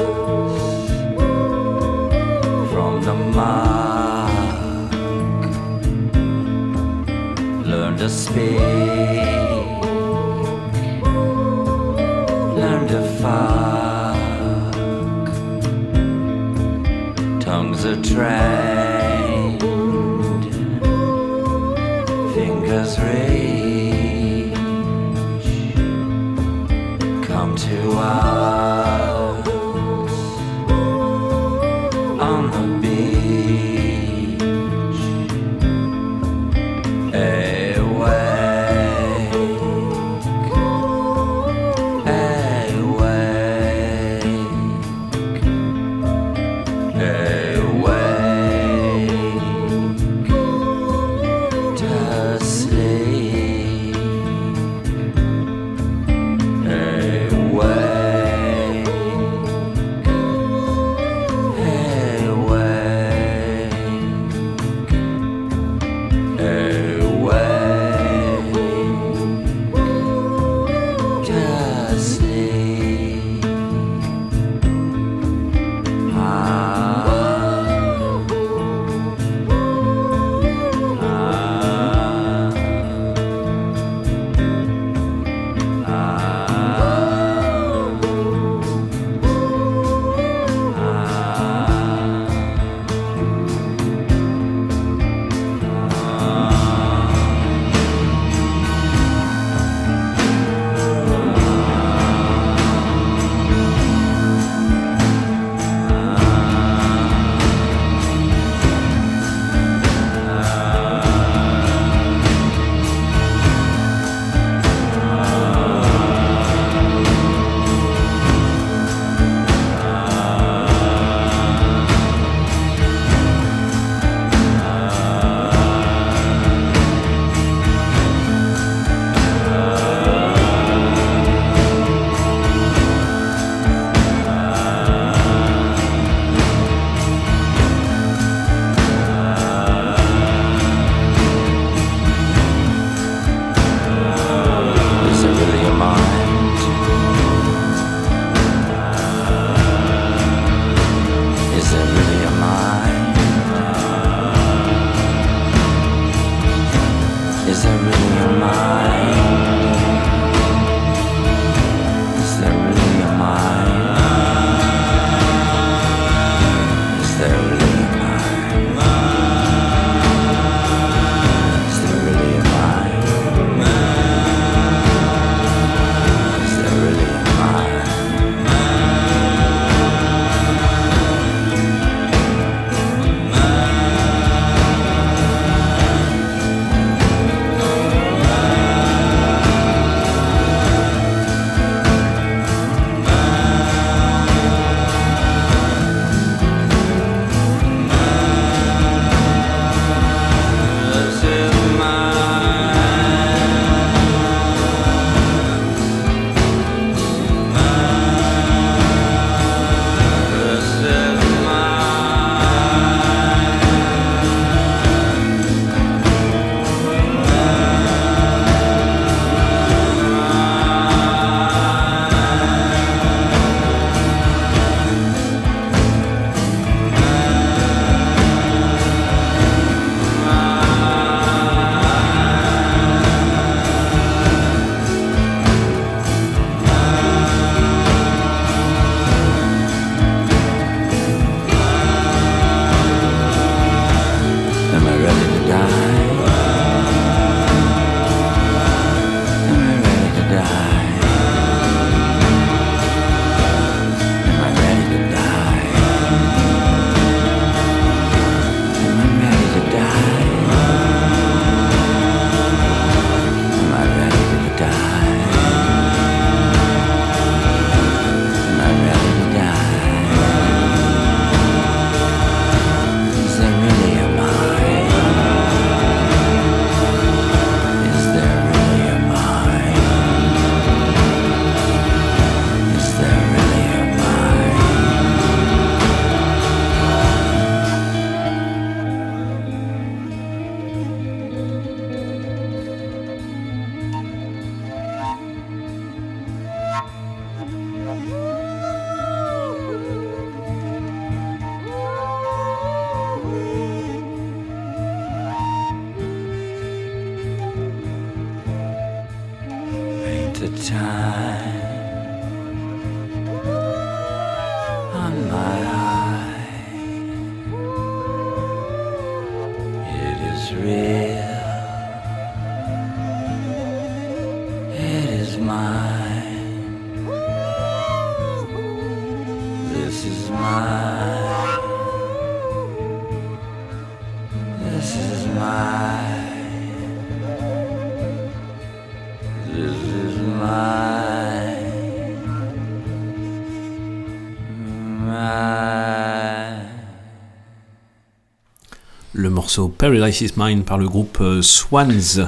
from the mark. Learn to speak, learn to fuck. Tongues are trained, morceau Paradise is Mine par le groupe euh, Swans.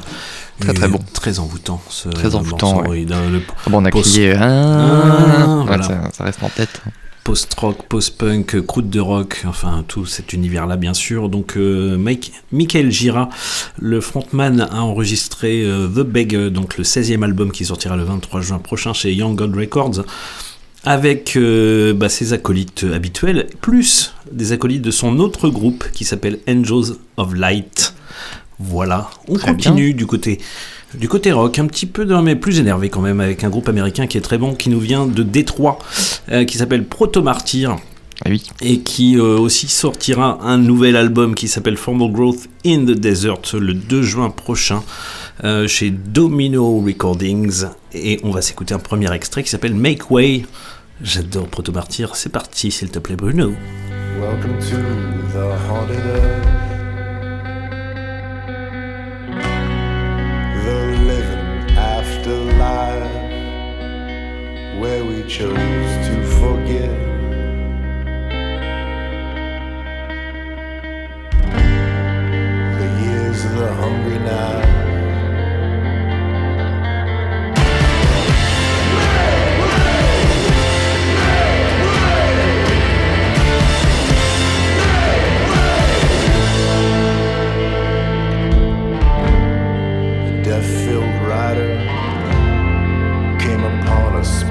Très, très bon. Très envoûtant. Ce Très envoûtant, ouais. Le Ah bon, on a post- crié, ah, Ah, voilà. ça, ça reste en tête. Post-rock, post-punk, croûte de rock, enfin tout cet univers-là bien sûr. Donc euh, Mike, Michael Gira, le frontman, a enregistré euh, The Beg, euh, donc le 16e album qui sortira le 23 juin prochain chez Young God Records, avec euh, bah, ses acolytes habituels, plus des acolytes de son autre groupe qui s'appelle Angels of Light. Voilà, on Très continue du côté du côté rock, un petit peu dans- mais plus énervé quand même, avec un groupe américain qui est très bon, qui nous vient de Détroit, euh, qui s'appelle Proto Martyr. Et qui euh, aussi sortira un nouvel album qui s'appelle Formal Growth in the Desert le 2 juin prochain euh, chez Domino Recordings. Et on va s'écouter un premier extrait qui s'appelle Make Way. J'adore Proto Martyr. C'est parti, s'il te plaît, Bruno. Welcome to the haunted earth. The living afterlife. Where we chose to forget. The years of the hungry night.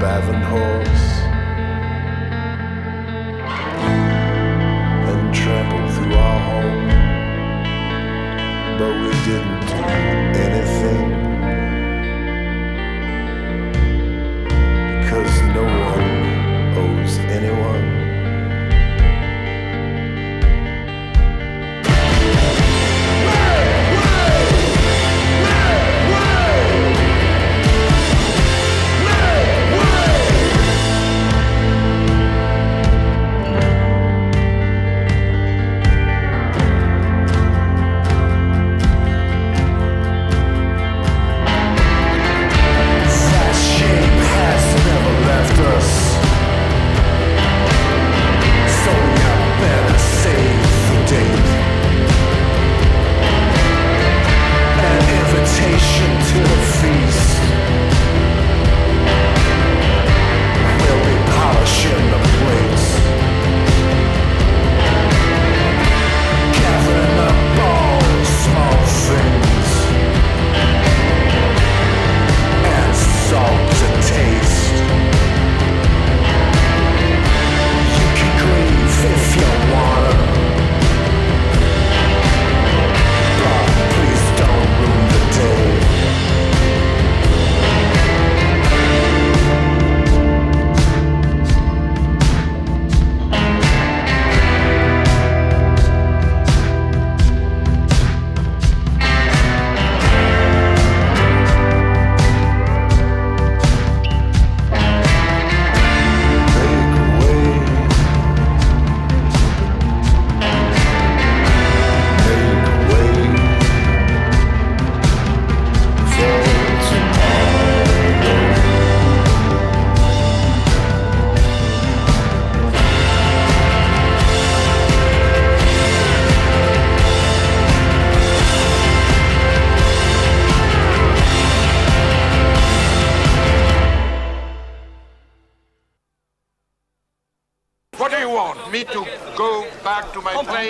Upon horse and trampled through our home. But we didn't do anything. Because no one owes anyone.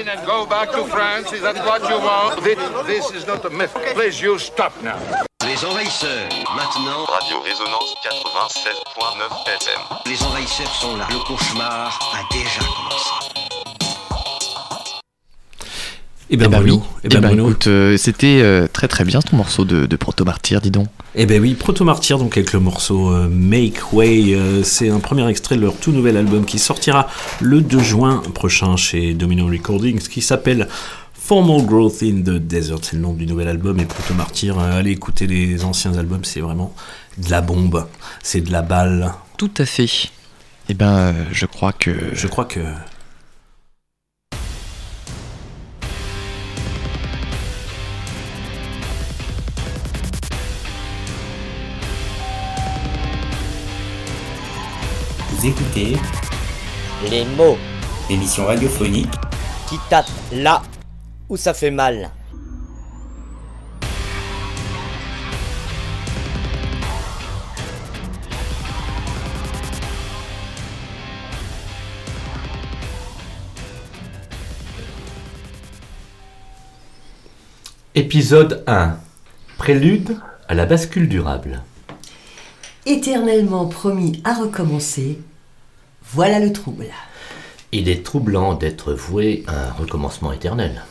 And go back to France? Is that what you want? This, this is not a myth. Please, you stop now. Les envahisseurs, maintenant. Radio Résonance 96.9 FM. Les envahisseurs sont là. Le cauchemar a déjà commencé. Eh ben, Eh ben oui. Eh ben, Eh ben, Bruno. écoute, euh, c'était euh, très très bien ton morceau de, de Proto Martyr, dis donc. Eh ben oui, Proto Martyr, donc avec le morceau euh, Make Way, c'est un premier extrait de leur tout nouvel album qui sortira le 2 juin prochain chez Domino Recordings, qui s'appelle Formal Growth in the Desert, c'est le nom du nouvel album, et Proto Martyr, allez écouter les anciens albums, c'est vraiment de la bombe, c'est de la balle. Tout à fait. Eh ben, je crois que. Je crois que. Vous écoutez Les mots. Émission radiophonique qui tape là où ça fait mal. Épisode 1. Prélude à la bascule durable. Éternellement promis à recommencer, voilà le trouble. Il est troublant d'être voué à un recommencement éternel.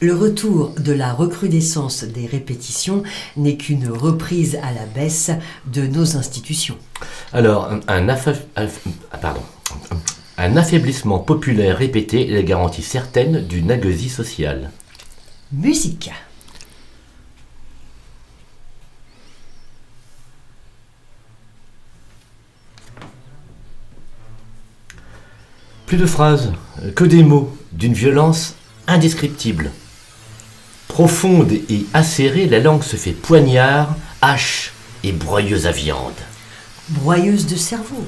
Le retour de la recrudescence des répétitions n'est qu'une reprise à la baisse de nos institutions. Alors, un, affa- ah, pardon. un affaiblissement populaire répété est la garantie certaine d'une agueusie sociale. Musique. Plus de phrases, que des mots, d'une violence indescriptible. Profonde et acérée, la langue se fait poignard, hache et broyeuse à viande. broyeuse de cerveau,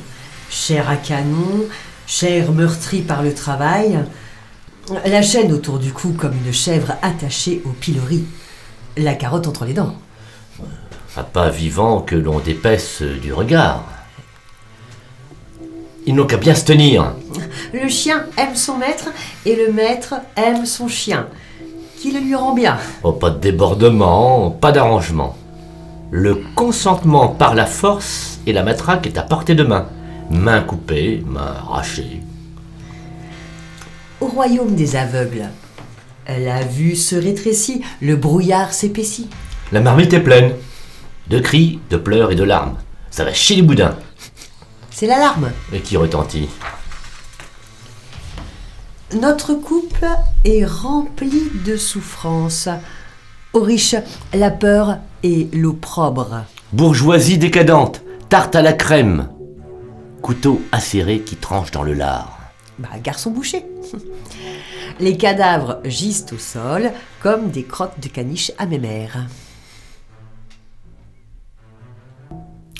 chair à canon, chair meurtrie par le travail, la chaîne autour du cou comme une chèvre attachée au pilori, la carotte entre les dents. Un pas vivant que l'on dépaisse du regard. Ils n'ont qu'à bien se tenir. Le chien aime son maître et le maître aime son chien, qui le lui rend bien. Oh, pas de débordement, pas d'arrangement. Le consentement par la force et la matraque est à portée de main. Main coupée, main arrachée. Au royaume des aveugles, La vue se rétrécit, le brouillard s'épaissit. La marmite est pleine. De cris, de pleurs et de larmes. Ça va chier les boudins. C'est l'alarme. Et qui retentit. Notre couple est rempli de souffrances. Aux riches, la peur et l'opprobre. Bourgeoisie décadente. Tarte à la crème. Couteau acéré qui tranche dans le lard. Bah, garçon bouché. Les cadavres gisent au sol comme des crottes de caniche à mémère.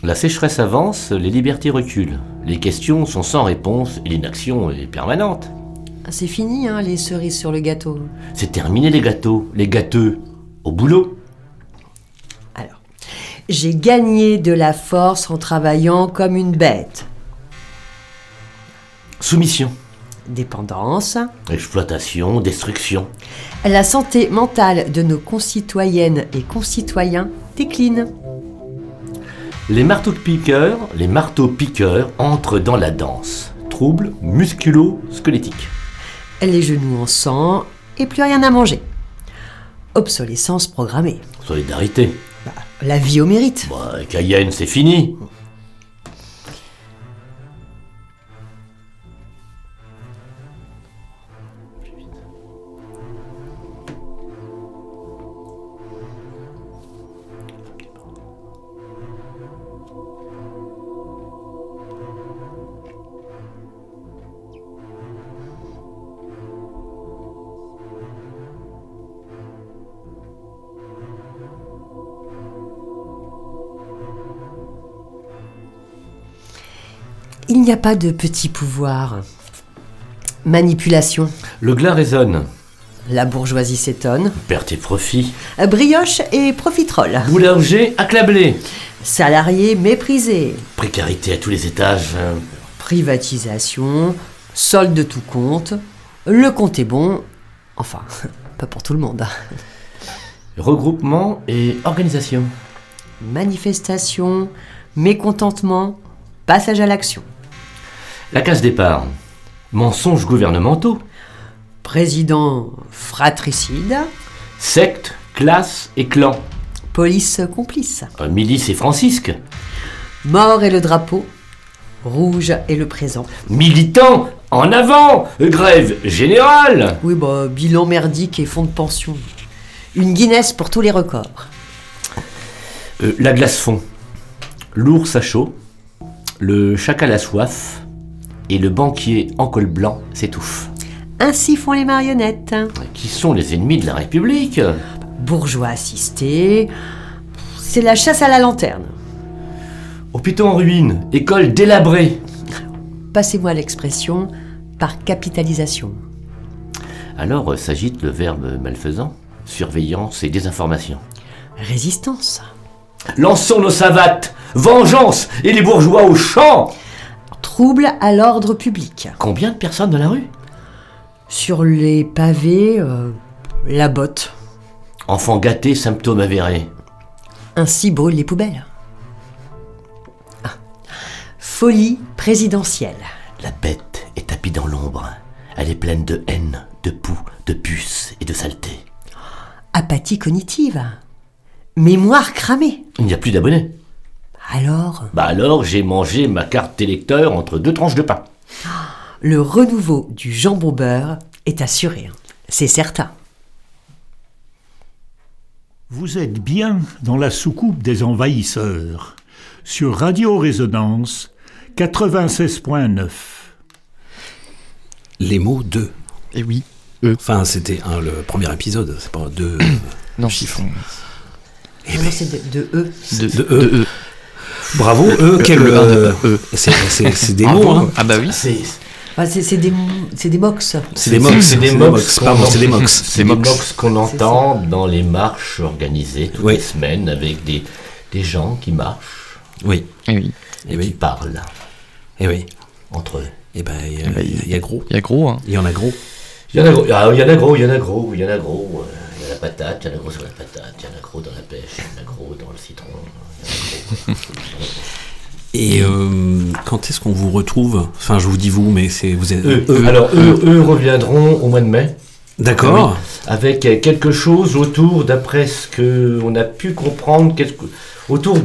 La sécheresse avance, les libertés reculent. Les questions sont sans réponse et l'inaction est permanente. C'est fini, hein, les cerises sur le gâteau. C'est terminé les gâteaux, les gâteux. Au boulot. J'ai gagné de la force en travaillant comme une bête. Soumission. Dépendance. Exploitation, destruction. La santé mentale de nos concitoyennes et concitoyens décline. Les marteaux-piqueurs, les marteaux-piqueurs entrent dans la danse. Troubles musculo-squelettiques. Les genoux en sang et plus rien à manger. Obsolescence programmée. Solidarité. La vie au mérite. Bah, Cayenne, c'est fini. Il n'y a pas de petit pouvoir. Manipulation. Le glas résonne. La bourgeoisie s'étonne. Perte et profit. Brioche et profiterole. Boulanger acclablé. Salariés méprisés. Précarité à tous les étages. Privatisation. Solde de tout compte. Le compte est bon. Enfin, pas pour tout le monde. Regroupement et organisation. Manifestation. Mécontentement. Passage à l'action. La case départ. Mensonges gouvernementaux. Président fratricide. Secte, classe et clan. Police complice. Euh, Milice et francisque. Mort et le drapeau. Rouge et le présent. Militants, en avant Grève générale Oui, bah, bilan merdique et fonds de pension. Une Guinness pour tous les records. Euh, La glace fond. L'ours à chaud. Le chacal à soif. Et le banquier en col blanc s'étouffe. Ainsi font les marionnettes. Qui sont les ennemis de la République? Bourgeois assistés. C'est la chasse à la lanterne. Hôpitaux en ruine, école délabrée. Passez-moi l'expression par capitalisation. Alors euh, s'agite le verbe malfaisant, surveillance et désinformation. Résistance. Lançons nos savates, vengeance et les bourgeois au champ Trouble à l'ordre public. Combien de personnes dans la rue? Sur les pavés, euh, la botte. Enfants gâtés, symptômes avérés. Ainsi brûlent les poubelles. Ah. Folie présidentielle. La bête est tapie dans l'ombre. Elle est pleine de haine, de poux, de puces et de saleté. Apathie cognitive. Mémoire cramée. Il n'y a plus d'abonnés. Alors, Bah alors, j'ai mangé ma carte électeur entre deux tranches de pain. le renouveau du jambon beurre est assuré. C'est certain. Vous êtes bien dans la soucoupe des envahisseurs, sur Radio Résonance 96.9. Les mots de. Et oui. Enfin, c'était le premier épisode, c'est pas deux. non, chiffon. Non, non, c'est de, de E. De, de E. Bravo, E, quel. Le un de euh, E. C'est c'est- c'est des Bravo. mots, hein. Ah bah oui. Ah, c'est c'est des, c'est des mox. C'est des mox, C'est des mox, pardon, c'est des mox. C'est des mox qu'on entend dans les marches organisées toutes les semaines avec des, des gens qui marchent. Oui. Et oui. Et qui parlent. Et oui. Entre eux. Et ben, il y, Eh ben, a- il y a gros. Il y a gros, hein. Il y en a gros. Il y en a gros, ah, il y en a gros, il y en a gros, il y en a gros. euh, Il y a la patate, il y en a gros sur la patate, il y en a gros dans la pêche, il y en a gros dans le citron. Et euh, quand est-ce qu'on vous retrouve? Enfin, je vous dis vous, mais c'est vous êtes. Eux, eux. alors eux, eux reviendront au mois de mai. D'accord. Oui, avec quelque chose autour, d'après ce qu'on a pu comprendre, quelque- autour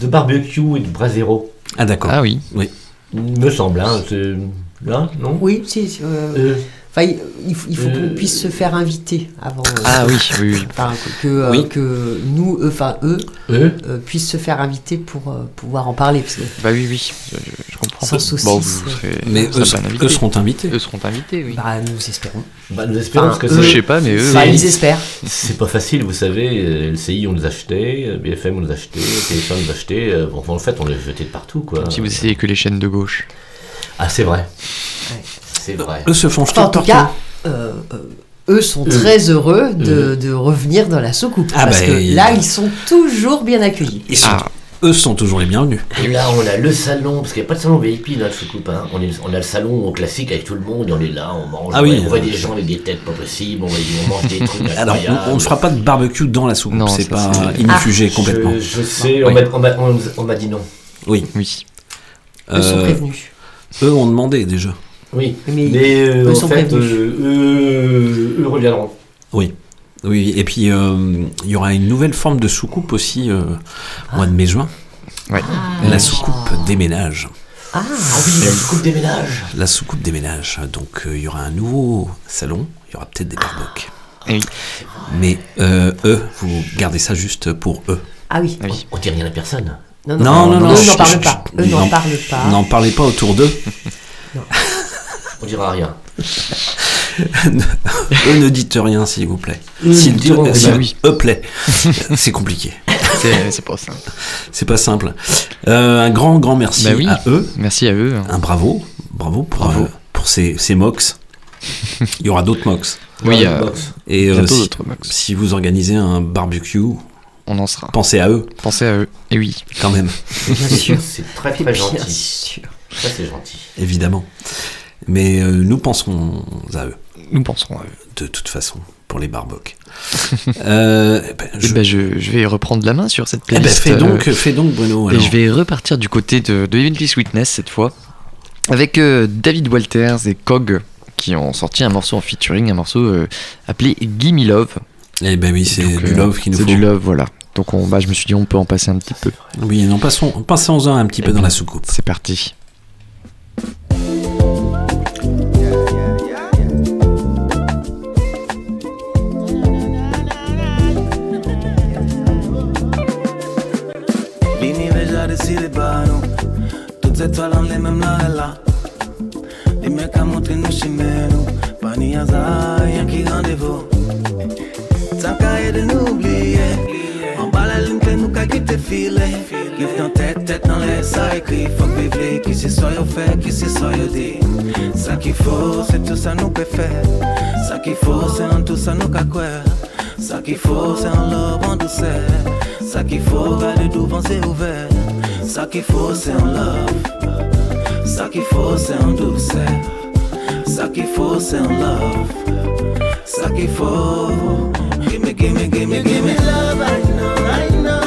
de barbecue et de brasero. Ah d'accord. Ah oui. Oui. Me semble, hein, là, non? Oui, si. si, euh, Euh, enfin, il, il faut, faut euh, qu'on puisse se faire inviter avant. euh, Ah oui, oui, oui. Enfin, que, euh, Oui. que nous, eux, enfin eux, Eux euh, puissent se faire inviter pour euh, pouvoir en parler. Parce que Bah oui, oui, je, je comprends. Sans saucisse, Bon, vous serez- Mais eux, seront- eux seront invités. Eux seront invités, oui. bah, nous espérons. Bah, nous espérons Enfin, parce que eux- Je sais pas, mais eux, oui. ils espèrent. C'est pas facile, vous savez. euh, LCI, on nous a acheté, euh, BFM, on nous a acheté, TF1 nous a acheté. euh, bon, en fait, on les jeté de partout, quoi. Si vous essayez que les chaînes de gauche. Ah, c'est vrai. C'est vrai. Eux se font Enfin, en tout cas, euh, euh, eux sont Eux. très heureux de, revenir dans la soucoupe. Ah, parce bah, que il- là, ils sont toujours bien accueillis. Ils sont- Ah. Eux sont toujours les bienvenus. Et là, on a le salon, parce qu'il n'y a pas de salon VIP dans le soucoupe. Hein. On, est, on a le salon classique avec tout le monde, et on est là, on mange, Ah oui, on voit euh, des gens avec des têtes pas possibles, on, voit- on mange des trucs Alors, on, ne fera pas de barbecue dans la soucoupe, Non, c'est pas ignifugé Je- complètement. Je, sais, Oui. on m'a- dit non. Oui. Oui. Eux sont Euh, prévenus. Eux ont demandé déjà. Oui, Mais mais, euh, eux en sont fait, euh, eux, eux reviendront. Oui. Oui, et puis euh, il y aura une nouvelle forme de soucoupe aussi euh, au mois de mai-juin. Ouais. La soucoupe déménage. Ah, Ah oui, la soucoupe déménage. La soucoupe déménage. Donc euh, il y aura un nouveau salon, il y aura peut-être des barbecues. Oui. Mais euh, eux, vous gardez ça juste pour eux. ah oui. Oui. On dit rien à personne. Non, Non, non, non, Eux chut, n'en chut, parlent chut. pas. Eux Non. n'en parlent pas. N'en parlez pas autour d'eux. On dira rien. eux ne dites rien, s'il vous plaît. S'il te- Bah oui. plaît. C'est compliqué. C'est pas simple. C'est pas simple. Euh, un grand, grand merci Bah oui. à eux. Merci à eux. Un bravo. Bravo pour, euh, pour ces, ces mox. Il y aura d'autres mox. Oui, Ouais, euh. Et euh, si, d'autres mox. si vous organisez un barbecue, On en sera. pensez à eux Pensez à eux. Et oui. quand même, Bien sûr. C'est très très Bien gentil. sûr. Ça, c'est gentil. évidemment. Mais euh, nous penserons à eux, Nous penserons à eux. de toute façon, pour les barbocs. euh, eh ben, Je, je- ben, je, je vais reprendre la main sur cette eh ben, playlist. fais, donc, euh, fais donc, Bruno. Et je vais repartir du côté de, de Eventless Witness cette fois, avec David Walters et Cog qui ont sorti un morceau en featuring, un morceau appelé Gimme Love. Eh ben oui, c'est du love qu'il nous C'est faut. du love, voilà. Donc on, bah, je me suis dit on peut en passer un petit peu. Oui, non, passons, passons-en un petit peu Eh dans la soucoupe. C'est parti. Y'a qui rendez-vous Tant qu'à de nous oublier En bas la ligne que nous qu'à quitter filer Give dans tête, tête dans les ça écrit Faut que vivre, qui c'est soit yo fait, qui c'est soit yo dit Ça qu'il faut, c'est tout ça nous peut faire Ça qu'il faut, c'est en tout ça nous qu'à quoi Ça qu'il faut, c'est en love, en douceur Ça ouvert Ça qu'il faut, c'est en love. Ça qu'il faut, c'est en douceur Ça qu'il faut, c'est en love Ça qu'il faut Gimme, gimme, gimme, gimme love, I know, I know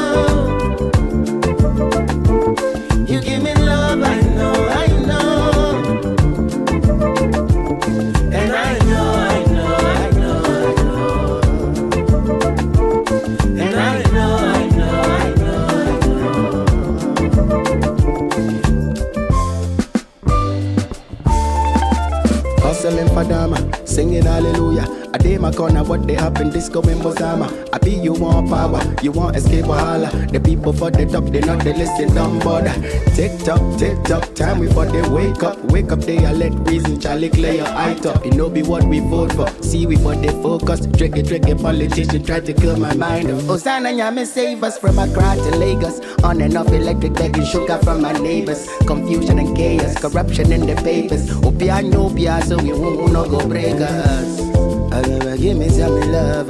singing hallelujah. I did my corner, what they happen, disco in Bozama. I be you want power, you want escape wahala. The people for the top, they not they listen, don't bother. Tick tock, tick tock, time we for they wake up. Wake up, they are let reason, Charlie clear your eye top. It no be what we vote for. See we for they focus. Tricky, tricky politician try to kill my mind. Hosanna, Yami, save us from Accra to Lagos. On and off electric begging sugar from my neighbors. Confusion and chaos, corruption in the papers. Opia, no, pia, so we won't no go break us. I never give me some love.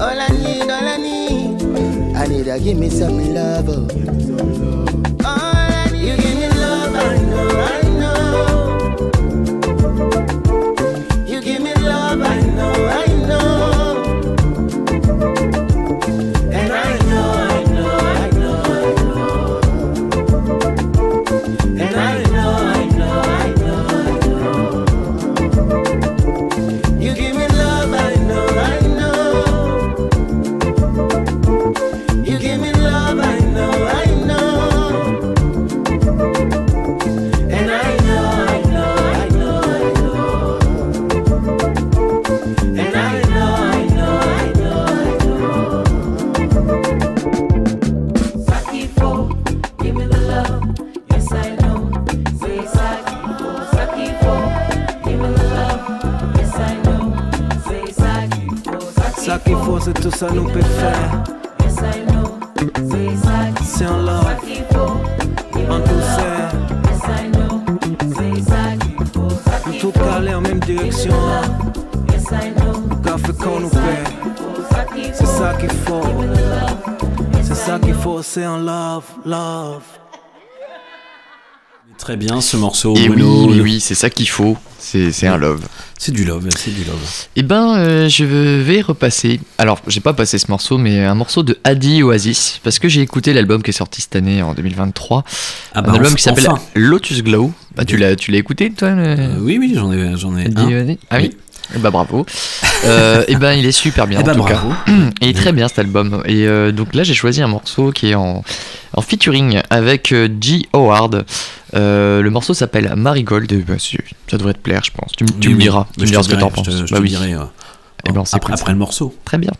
All I need, all I need. I need to give me some love. C'est en love, love. Très bien ce morceau. Et oui, oui, oui, c'est ça qu'il faut. C'est c'est un love. C'est du love, c'est du love. Eh ben, euh, je vais repasser. Alors, j'ai pas passé ce morceau, mais un morceau de Adi Oasis, parce que j'ai écouté l'album qui est sorti cette année en 2023. Ah bah, un album enfin- qui s'appelle enfin. Lotus Glow. Bah, tu l'as, tu l'as écouté, toi le- Euh, oui, oui, j'en ai, j'en ai Adi un. Oasis Ah oui. Eh bah bravo. Euh, et ben il est super bien Eh en ben, tout bravo. cas. Est très bien cet album. Et euh, donc là j'ai choisi un morceau qui est en, en featuring avec euh, G. Howard. Le morceau s'appelle Marigold. Et bah, ça devrait te plaire je pense. Tu, tu Oui, me diras. Bah, Tu me diras ce que t'en dirai, je penses. te- je Bah te oui. dirai, Eh ben, après, après le morceau. Très bien.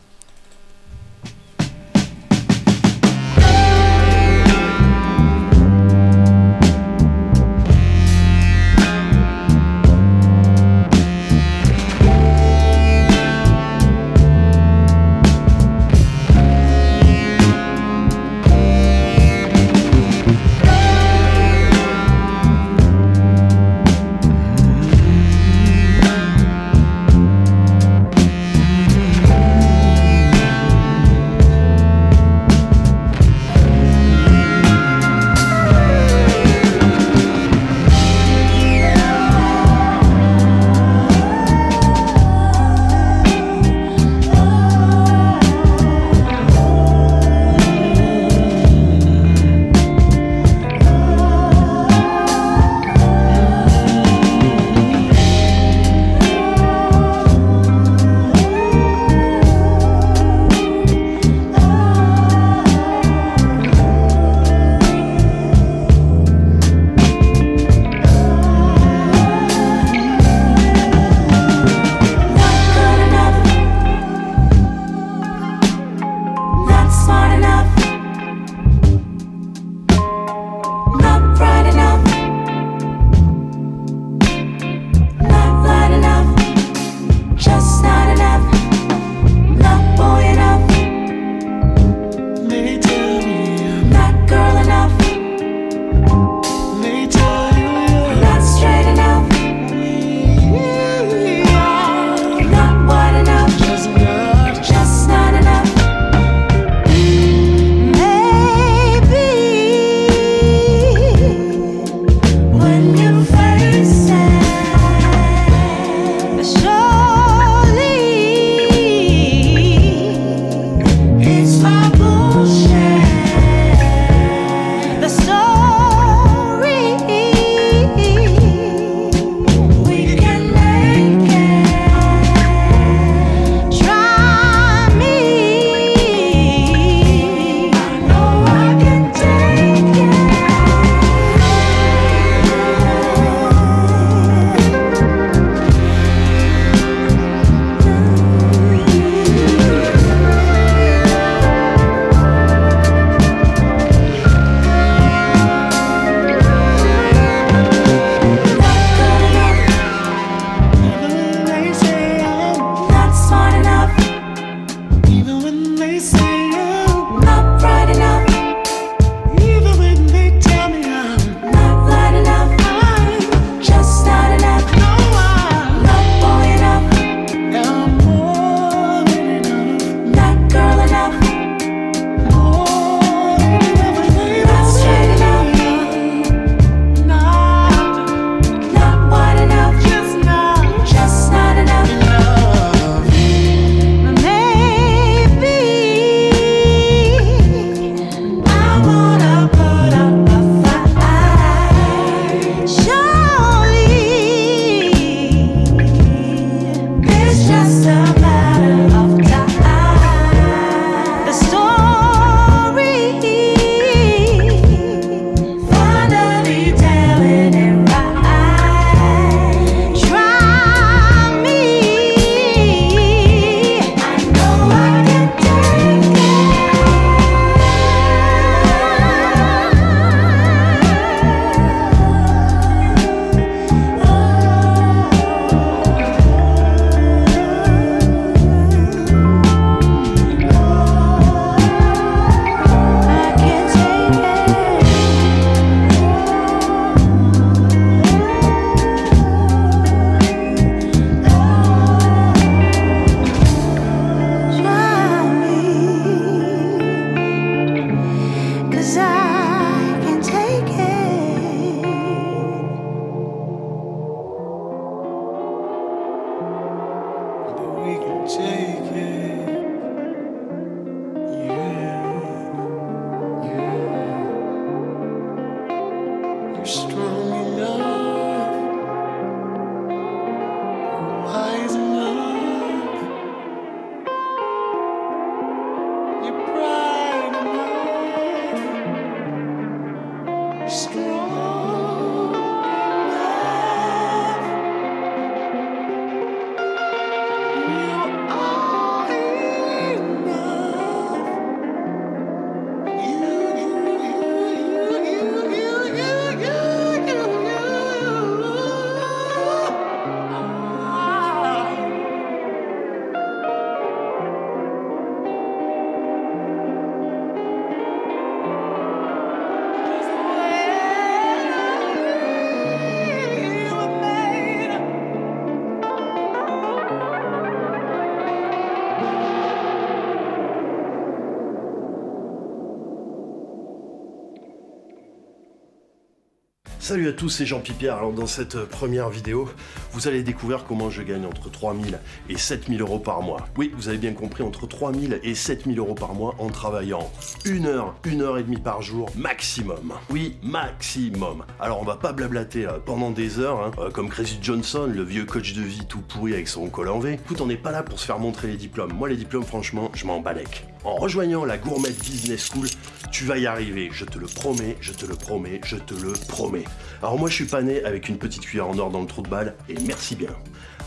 Salut à tous, c'est Jean Pipierre. Alors dans cette euh, première vidéo, vous allez découvrir comment je gagne entre 3000 et 7000 euros par mois. Oui, vous avez bien compris, entre 3000 et 7000 euros par mois en travaillant une heure, une heure et demie par jour maximum. Oui, maximum. Alors on va pas blablater euh, pendant des heures, hein, euh, comme Crazy Johnson, le vieux coach de vie tout pourri avec son col en V. Écoute, on n'est pas là pour se faire montrer les diplômes. Moi les diplômes, franchement, je m'en balèque. En rejoignant la Gourmet Business School, tu vas y arriver, je te le promets, je te le promets, je te le promets. Alors moi je suis pas né avec une petite cuillère en or dans le trou de balle, et merci bien.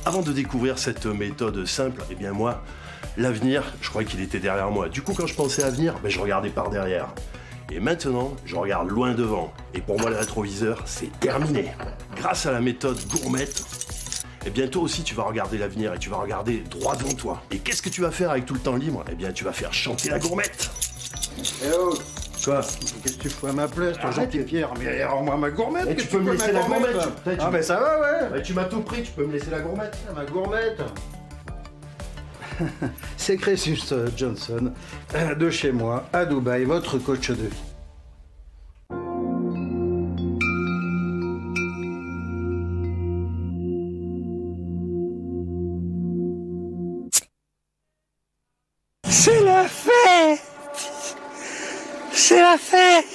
Avant de découvrir cette méthode simple, eh bien moi, l'avenir, je croyais qu'il était derrière moi. Du coup quand je pensais à venir, ben, je regardais par derrière. Et maintenant, je regarde loin devant. Et pour moi, le rétroviseur, c'est terminé. Grâce à la méthode gourmette, et bien toi aussi tu vas regarder l'avenir et tu vas regarder droit devant toi. Et qu'est-ce que tu vas faire avec tout le temps libre? Eh bien tu vas faire chanter la gourmette. Eh oh. Quoi? Qu'est-ce que tu fous à ma place, toi, Arrête. Jean-Pierre? Mais rends-moi ma gourmette Eh, qu'est-ce tu que peux me fous à laisser ma la gourmette. gourmette tu- tu- Ah ben ça va, ouais. Tu m'as tout pris, tu peux me laisser la gourmette. Ma gourmette. C'est Crésus euh, Johnson, euh, de chez moi, à Dubaï, votre coach de vie. C'est la fête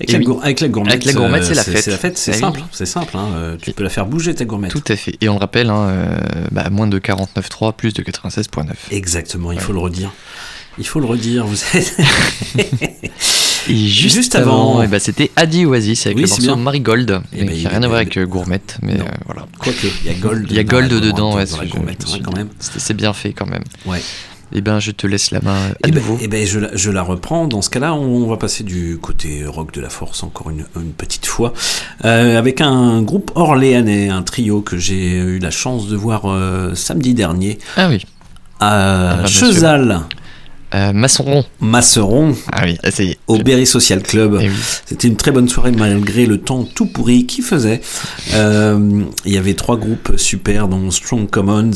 Avec, la, oui. gour- avec la gourmette, Avec la gourmette, c'est la fête. C'est la fête, c'est Ah oui. simple, c'est simple. hein, euh, tu peux la faire bouger ta gourmette. Tout à fait. Et on le rappelle, hein, euh, bah, moins de 49.3, plus de 96.9. Exactement, il faut le redire. Il faut le redire. Vous êtes. Et juste, Juste avant, avant- eh ben, c'était Adi Oasis avec Oui, le morceau. Marigold, Eh mais ben, qui il n'a rien à voir avec euh, Gourmette, mais euh, voilà. Quoique, il y a Gold. Il y a Gold la- dedans, ouais, c'est- ouais. C'est c'est bien fait quand même. Ouais. Et ben, je te laisse la main à Eh ben, nouveau. eh ben, je, la, je la reprends. Dans ce cas-là, on, va passer du côté rock de la force encore une, une petite fois, euh, avec un groupe orléanais, un trio que j'ai eu la chance de voir euh, samedi dernier. Ah oui. À Ah bah. Chezal. Euh, Masseron. Masseron. Ah oui, y est. Au Berry Social Club. Eh oui. C'était une très bonne soirée malgré le temps tout pourri qu'il faisait. Euh, Il y avait trois groupes super, dont Strong Commons,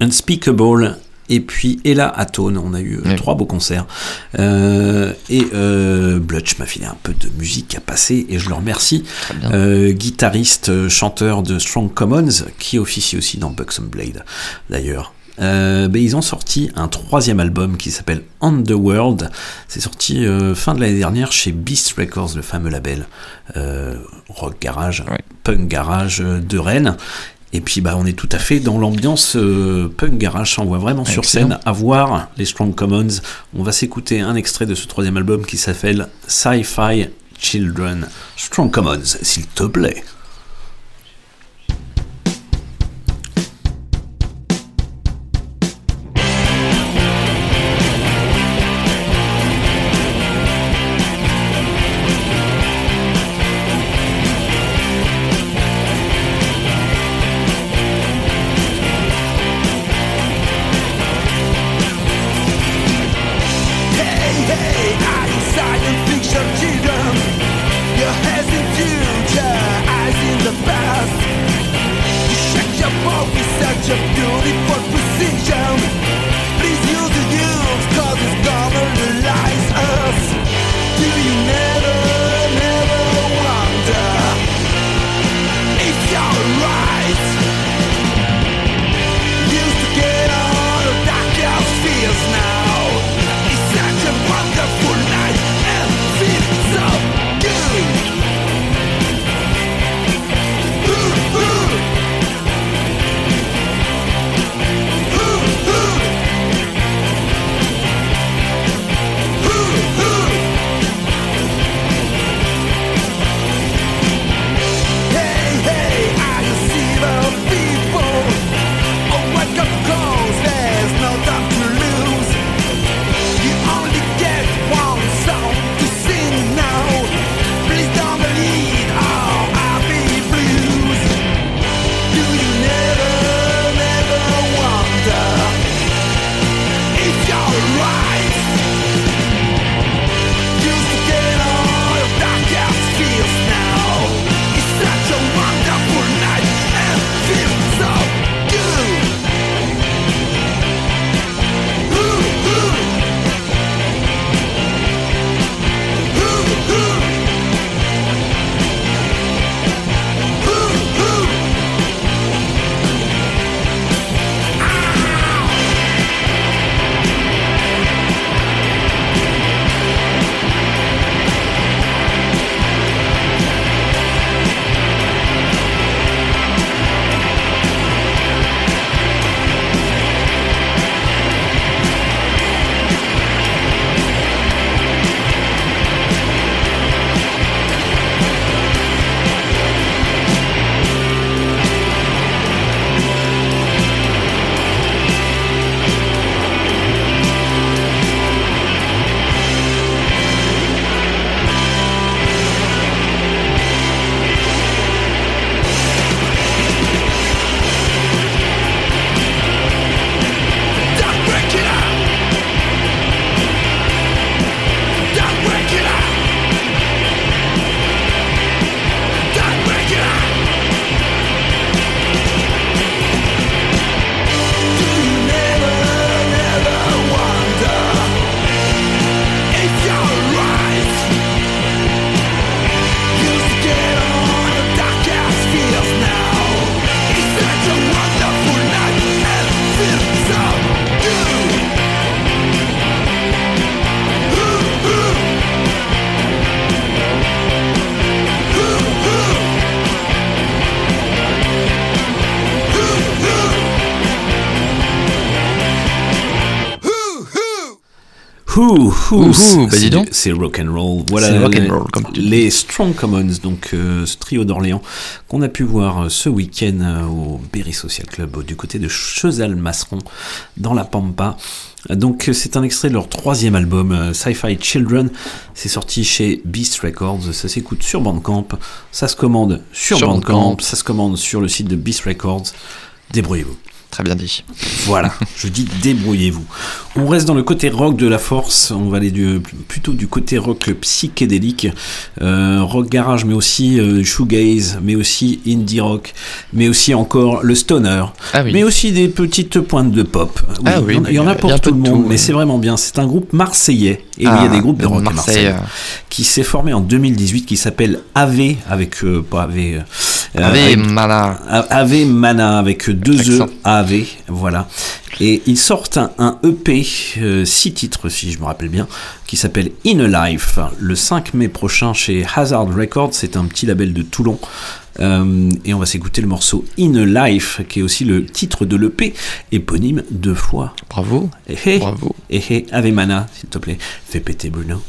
Unspeakable et puis Ella Atone. On a eu euh, trois beaux concerts. Euh, et euh, Blutch m'a filé un peu de musique à passer et je le remercie. Euh, guitariste, chanteur de Strong Commons qui officie aussi dans Buxom Blade d'ailleurs. Euh, ben, ils ont sorti un troisième album qui s'appelle Underworld. C'est sorti euh, fin de l'année dernière chez Beast Records, le fameux label euh, rock garage, punk garage de Rennes. Et puis bah on est tout à fait dans l'ambiance euh, punk garage, on voit vraiment sur scène à voir les Strong Commons. On va s'écouter un extrait de ce troisième album qui s'appelle Sci-Fi Children. Strong Commons, s'il te plaît. Ouh, ouh, Ouh, c'est- bah dis c'est- donc. C'est rock and roll. Voilà rock and les- roll, comme tu les Strong Commons, donc euh, ce trio d'Orléans qu'on a pu voir euh, ce week-end euh, au Berry Social Club du côté de Chezal-Masseron dans la Pampa. Donc c'est un extrait de leur troisième album, Sci-Fi Children. C'est sorti chez Beast Records. Ça s'écoute sur Bandcamp. Ça se commande sur, Sur Bandcamp. Bandcamp. Ça se commande sur le site de Beast Records. Débrouillez-vous. Très bien dit. Voilà, je dis débrouillez-vous. On reste dans le côté rock de la force, on va aller du, plutôt du côté rock psychédélique, euh, rock garage, mais aussi euh, shoegaze, mais aussi indie rock, mais aussi encore le stoner, Ah oui. mais aussi des petites pointes de pop. Ah oui, il y en a- y en pour tout le de monde, tout, mais c'est vraiment bien. C'est un groupe marseillais, et Ah, il y a des groupes de rock Marseille, Marseille, euh. qui s'est formé en 2018, qui s'appelle AV, avec euh, pas AV, Ave avec- Mana. Ave Mana avec deux E. Voilà. Et ils sortent un, un EP, 6 titres si je me rappelle bien, qui s'appelle In a Life, le 5 mai prochain chez Hazard Records, c'est un petit label de Toulon. Euh, et on va s'écouter le morceau In a Life, qui est aussi le titre de l'EP, éponyme deux fois. Bravo. Et hey, Bravo. Et hey, Ave Mana, s'il te plaît, fais péter Bruno.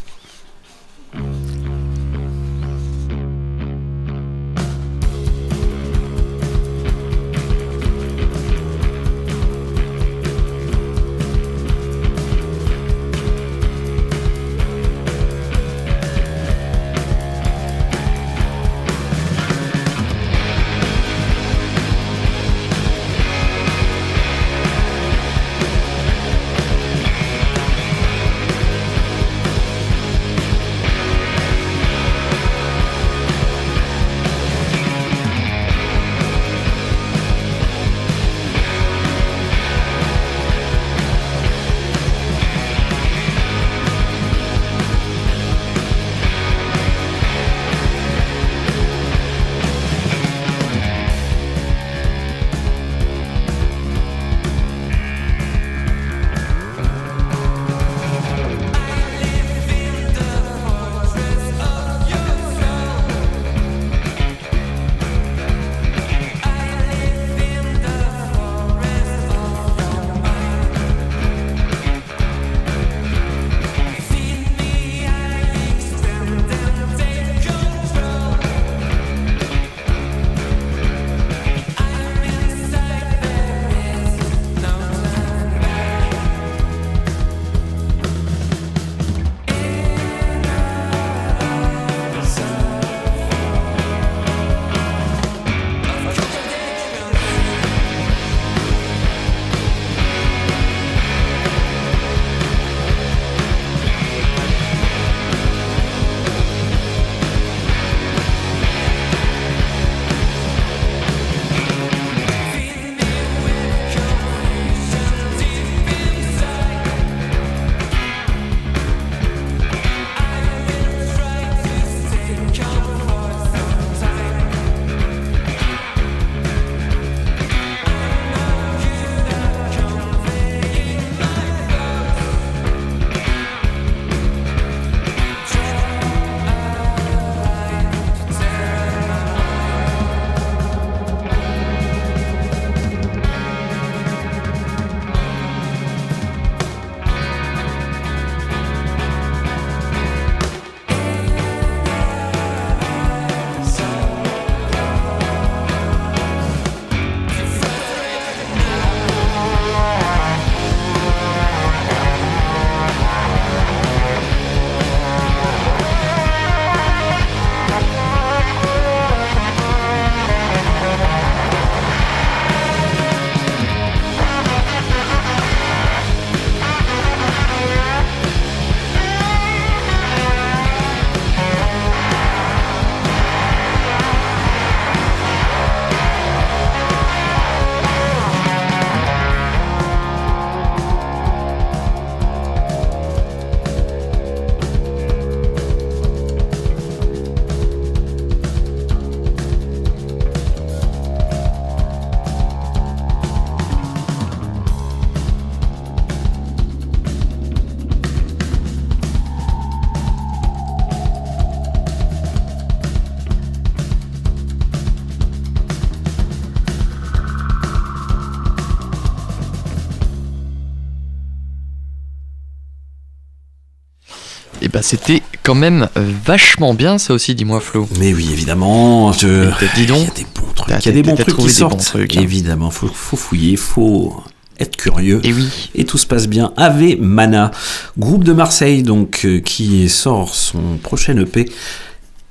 C'était quand même vachement bien, ça aussi, dis-moi, Flo. Mais oui, évidemment. Je... Dis donc. Il y a des bons trucs. Il y a des bons trucs qui sortent. trucs, hein. Évidemment, faut, faut fouiller, faut être curieux. Et oui. Et tout se passe bien. Ave Mana, groupe de Marseille, donc euh, qui sort son prochain EP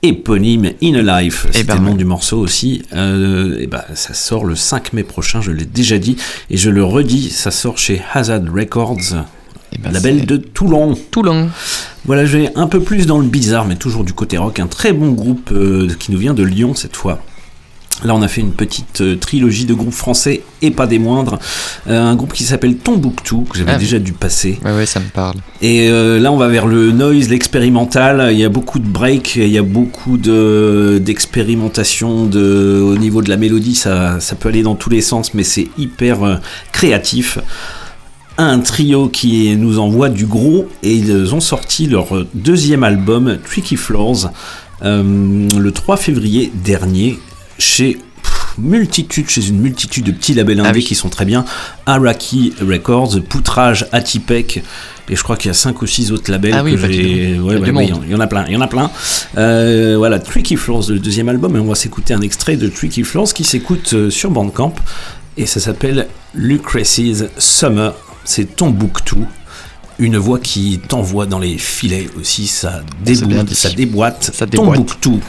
éponyme In a Life. C'était ben le nom ouais. du morceau aussi. Euh, et ben, ça sort le 5 mai prochain, je l'ai déjà dit. Et je le redis, ça sort chez Hazard Records. Label de Toulon. Toulon. Voilà, je vais un peu plus dans le bizarre, mais toujours du côté rock. Un très bon groupe euh, qui nous vient de Lyon cette fois. Là, on a fait une petite euh, trilogie de groupes français et pas des moindres. Euh, un groupe qui s'appelle Tombouctou, que j'avais Ah. déjà dû passer. Ouais, ouais, ça me parle. Et euh, là, on va vers le noise, l'expérimental. Il y a beaucoup de breaks, il y a beaucoup de d'expérimentation de, au niveau de la mélodie. Ça, ça peut aller dans tous les sens, mais c'est hyper euh, créatif. Un trio qui nous envoie du gros et ils ont sorti leur deuxième album, Tricky Floors, euh, le 3 février dernier chez pff, multitude, chez une multitude de petits labels indés qui sont très bien. Araki Records, Poutrage, Atipec, et je crois qu'il y a 5 ou 6 autres labels Ah oui, que bah, j'ai. Ouais, ouais, ouais, il y en a plein, il y en a plein. Euh, voilà, Tricky Floors, le deuxième album, et on va s'écouter un extrait de Tricky Floors qui s'écoute euh, sur Bandcamp, et ça s'appelle Lucrecy's Summer. C'est Tombouctou. Une voix qui t'envoie dans les filets aussi, ça déboîte, ça déboîte. Ça déboîte. Tombouctou.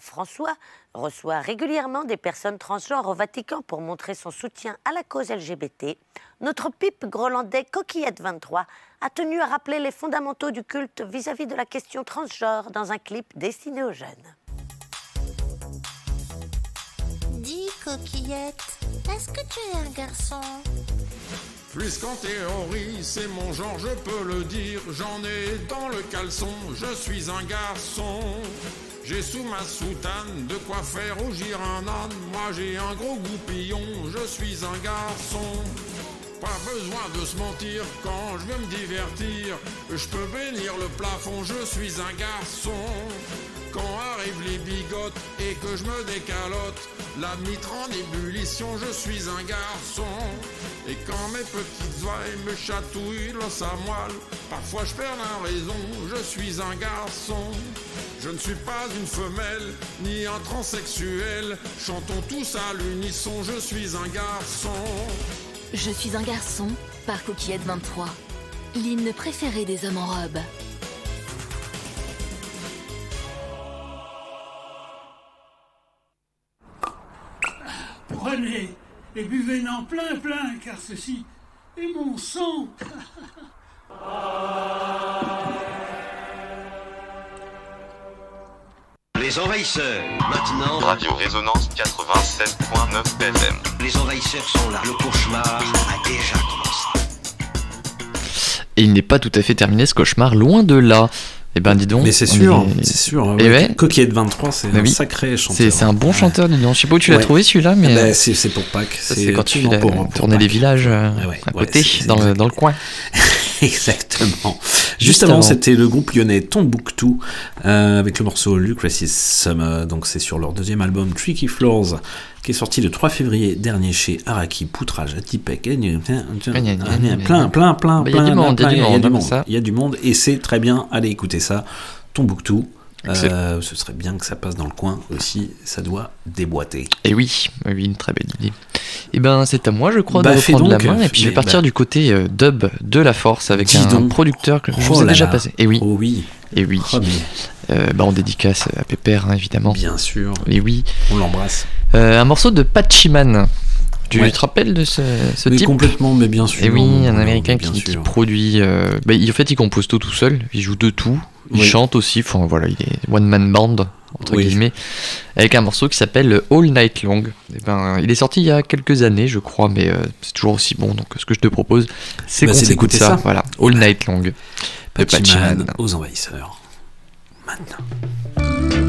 François reçoit régulièrement des personnes transgenres au Vatican pour montrer son soutien à la cause LGBT, notre pipe grolandais Coquillette 23 a tenu à rappeler les fondamentaux du culte vis-à-vis de la question transgenre dans un clip destiné aux jeunes. Dis, coquillette, est-ce que tu es un garçon? Puisqu'en théorie c'est mon genre, je peux le dire, j'en ai dans le caleçon, je suis un garçon. J'ai sous ma soutane de quoi faire rougir un âne, moi j'ai un gros goupillon, je suis un garçon. Pas besoin de se mentir quand je veux me divertir, je peux bénir le plafond, je suis un garçon. Quand arrivent les bigotes et que je me décalote, la mitre en ébullition, je suis un garçon. Et quand mes petites oreilles me chatouillent l'os à moelle, parfois je perds la raison, je suis un garçon. Je ne suis pas une femelle, ni un transsexuel, chantons tous à l'unisson, je suis un garçon. Je suis un garçon par Coquillette 23. L'hymne préféré des hommes en robe. Et buvez-en plein plein, car ceci est mon sang. Les envahisseurs, maintenant. Radio Résonance 87.9 FM. Les envahisseurs sont là. Le cauchemar a déjà commencé. Et il n'est pas tout à fait terminé ce cauchemar, loin de là. Eh ben dis donc. Mais c'est sûr, est- c'est sûr. Eh ouais. Coquillette 23, c'est Bah un oui. sacré chanteur. C'est un bon chanteur, dis donc. Je sais pas où tu l'as Ouais. trouvé celui-là, mais. Bah, euh, c'est pour Pâques. c'est quand tu fais tourner les villages euh, Ouais, ouais, à côté, dans, le, dans le coin. Exactement. Juste Juste avant, avant. c'était le groupe lyonnais Tombouctou euh, avec le morceau Lucrecy's Summer. Donc, c'est sur leur deuxième album Tricky Floors qui est sorti le 3 février dernier chez Araki, Poutrage, Atipec. Plein, plein, plein, plein. Bah, il y a du plein, monde, il y a du monde, du ça. Il y a du monde et c'est très bien. Allez écouter ça. Tombouctou. Euh, ce serait bien que ça passe dans le coin aussi. Ça doit déboîter. Et oui, oui, une très belle idée. Et ben c'est à moi, je crois, Bah, de fais reprendre donc, la main. Et puis je vais partir bah. du côté euh, dub de la force avec Dis un donc. producteur que je Oh vous ai déjà là. passé. Et oui. Oh oui. Et oui. Oh, mais- Euh, bah, on dédicace à Pépère, hein, évidemment. Bien sûr. Et oui. On l'embrasse. Euh, un morceau de Patchiman. Tu Ouais. te rappelles de ce, ce Mais type complètement, mais bien sûr. Et oui, un américain qui, produit. euh, bah, il- en fait, il compose tout tout seul. Il joue de tout. Il Oui. chante aussi. Enfin, voilà, il est one man band entre Oui. guillemets, avec un morceau qui s'appelle All Night Long. Et ben, il est sorti il y a quelques années, je crois, mais euh, c'est toujours aussi bon. Donc, ce que je te propose, c'est Bah, qu'on s'écoute d'écouter ça. ça. Voilà, All Night Long. Patchiman. aux envahisseurs. 만나.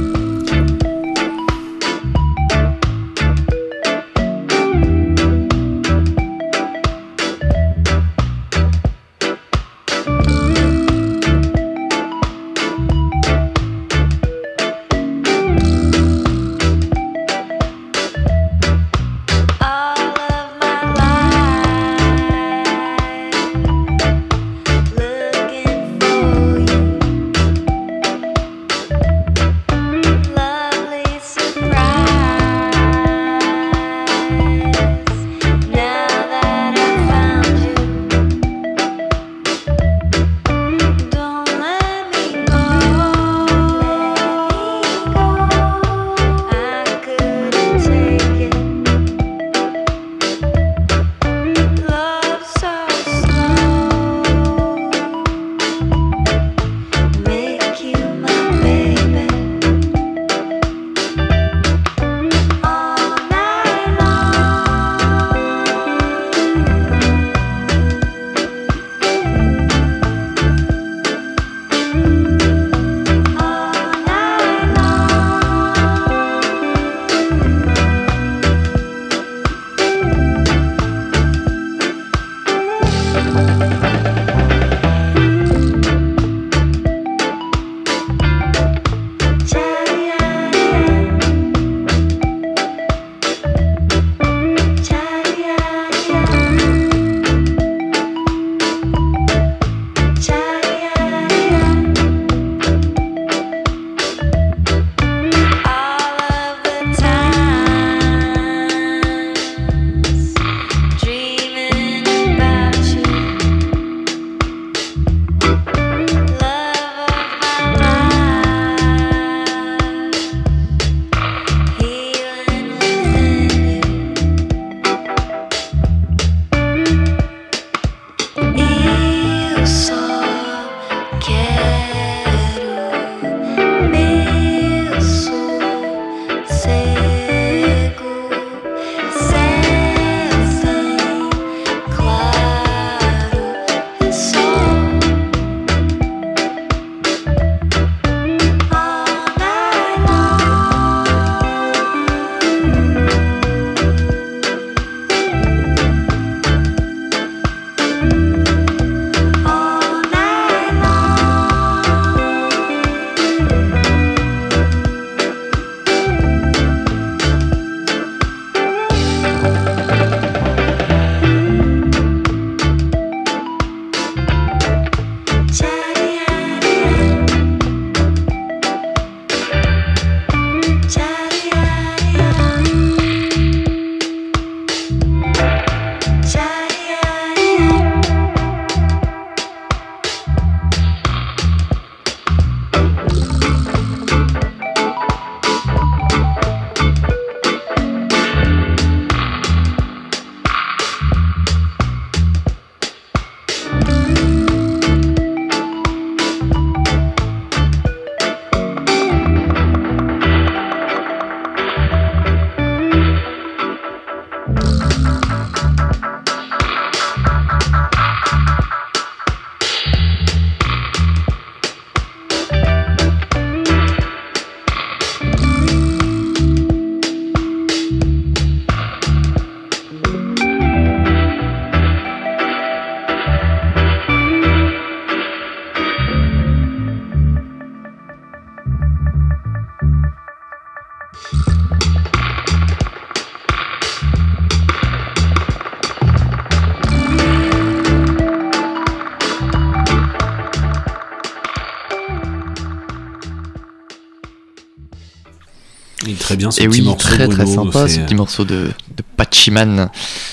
Bien ce Et petit oui, morceau. très très sympa ce petit morceau de, de Pachiman.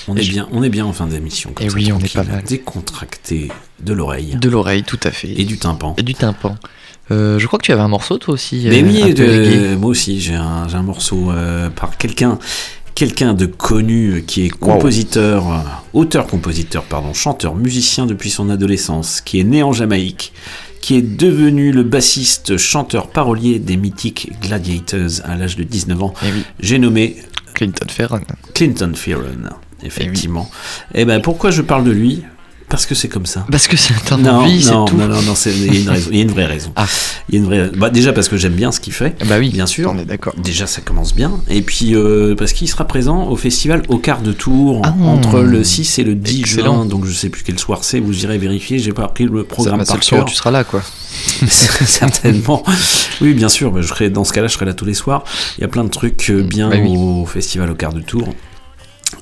On Et est je- bien, on est bien en fin d'émission. Et ça, oui, on est pas mal. Décontracté de l'oreille. De l'oreille, tout à fait. Et du tympan. Et du tympan. Euh, je crois que tu avais un morceau toi aussi. Mais euh, oui, peu de- moi aussi, j'ai un, morceau euh, par quelqu'un quelqu'un de connu euh, qui est compositeur, euh, auteur-compositeur, pardon, chanteur, musicien depuis son adolescence, qui est né en Jamaïque, qui est devenu le bassiste, chanteur, parolier des mythiques Gladiators à l'âge de 19 ans. J'ai nommé Clinton Ferron. Clinton Ferron, effectivement. Et ben pourquoi je parle de lui? Parce que c'est comme ça. Parce que c'est un non, envie, c'est non, tout. non, non, non, c'est- il y a une raison, il y a une vraie raison. Il y a une vraie, bah, déjà parce que j'aime bien ce qu'il fait. Bah oui, bien sûr. on est d'accord. Déjà, ça commence bien. Et puis euh, parce qu'il sera présent au festival au quart de tour Ah. entre le 6 et le 10 Excellent. juin. Donc je sais plus quel soir c'est. Vous irez vérifier. J'ai pas appris le programme Ça, bah, par soir tu seras là, quoi. Certainement. Oui, bien sûr. bah, je serai, dans ce cas-là, je serai là tous les soirs. Il y a plein de trucs euh, bien Bah oui. au festival au quart de tour.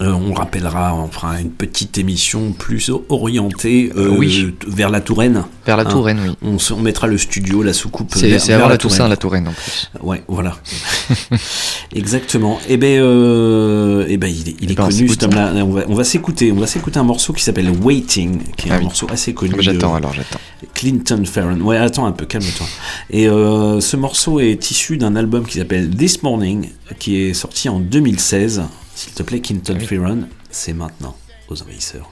Euh, on rappellera, on fera une petite émission plus orientée euh, Oui. t- vers la Touraine. Vers la Hein. Touraine, oui. On, se- on mettra le studio, la soucoupe. C'est- vers- vers avant la Toussaint, la Touraine, en plus. Ouais, voilà. Exactement. Et ben, euh, eh ben, il est, il est ben, on connu. cet homme-là. On va, on va s'écouter. On va s'écouter un morceau qui s'appelle Waiting, qui est Ah un oui. morceau assez connu. J'attends, alors, j'attends. Clinton Farron. Ouais, attends un peu, calme-toi. Et euh, ce morceau est issu d'un album qui s'appelle This Morning, qui est sorti en 2016. S'il te plaît, Clinton Farron, c'est maintenant aux envahisseurs.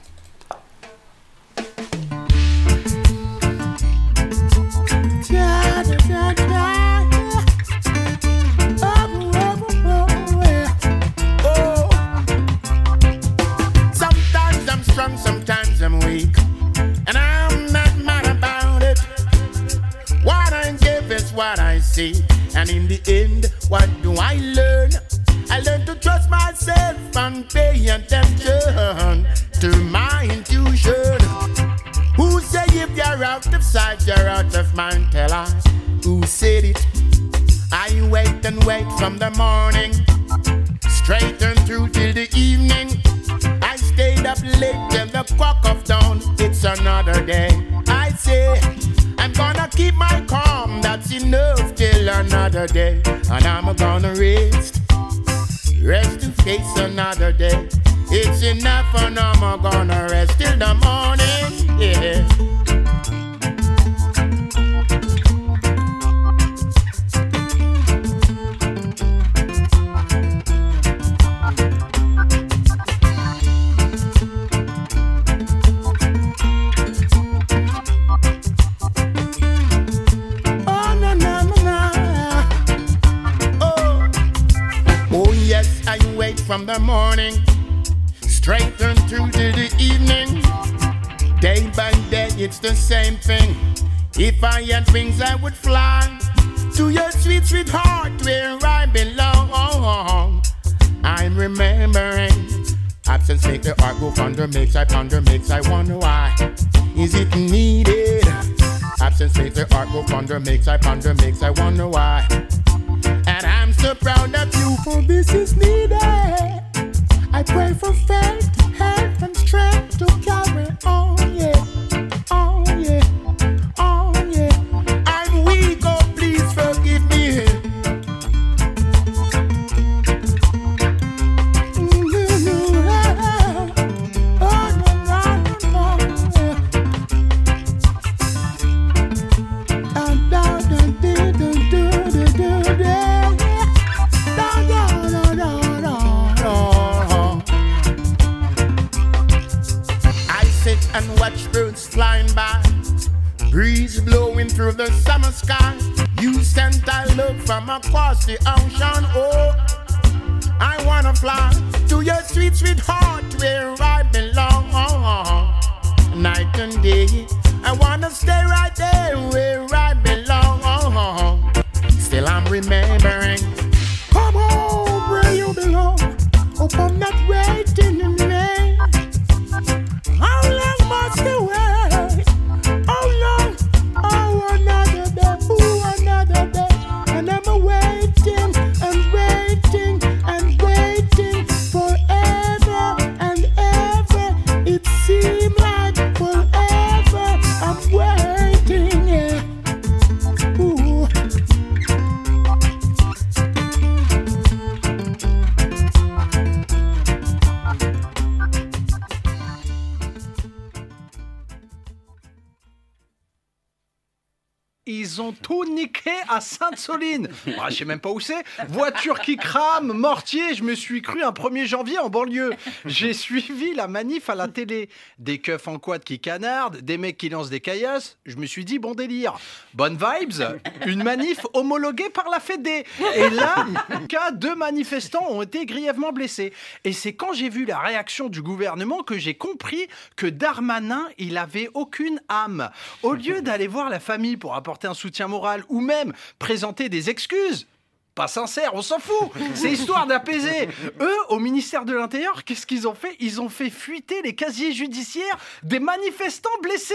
Ah, je sais même pas où c'est. Voiture qui crame, mortier. Je me suis cru un 1er janvier en banlieue. J'ai suivi la manif à la télé. Des keufs en quad qui canardent, des mecs qui lancent des caillasses. Je me suis dit, bon délire. Bonne vibes. Une manif homologuée par la Fédé. Et là, cas deux manifestants ont été grièvement blessés. Et c'est quand j'ai vu la réaction du gouvernement que j'ai compris que Darmanin, il avait aucune âme. Au lieu d'aller voir la famille pour apporter un soutien moral ou même présenter des excuses, pas sincère, on s'en fout. C'est histoire d'apaiser. Eux, au ministère de l'Intérieur, qu'est-ce qu'ils ont fait? Ils ont fait fuiter les casiers judiciaires des manifestants blessés.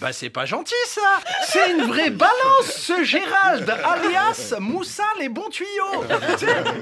Bah c'est pas gentil ça. C'est une vraie balance ce Gérald alias Moussa les bons tuyaux.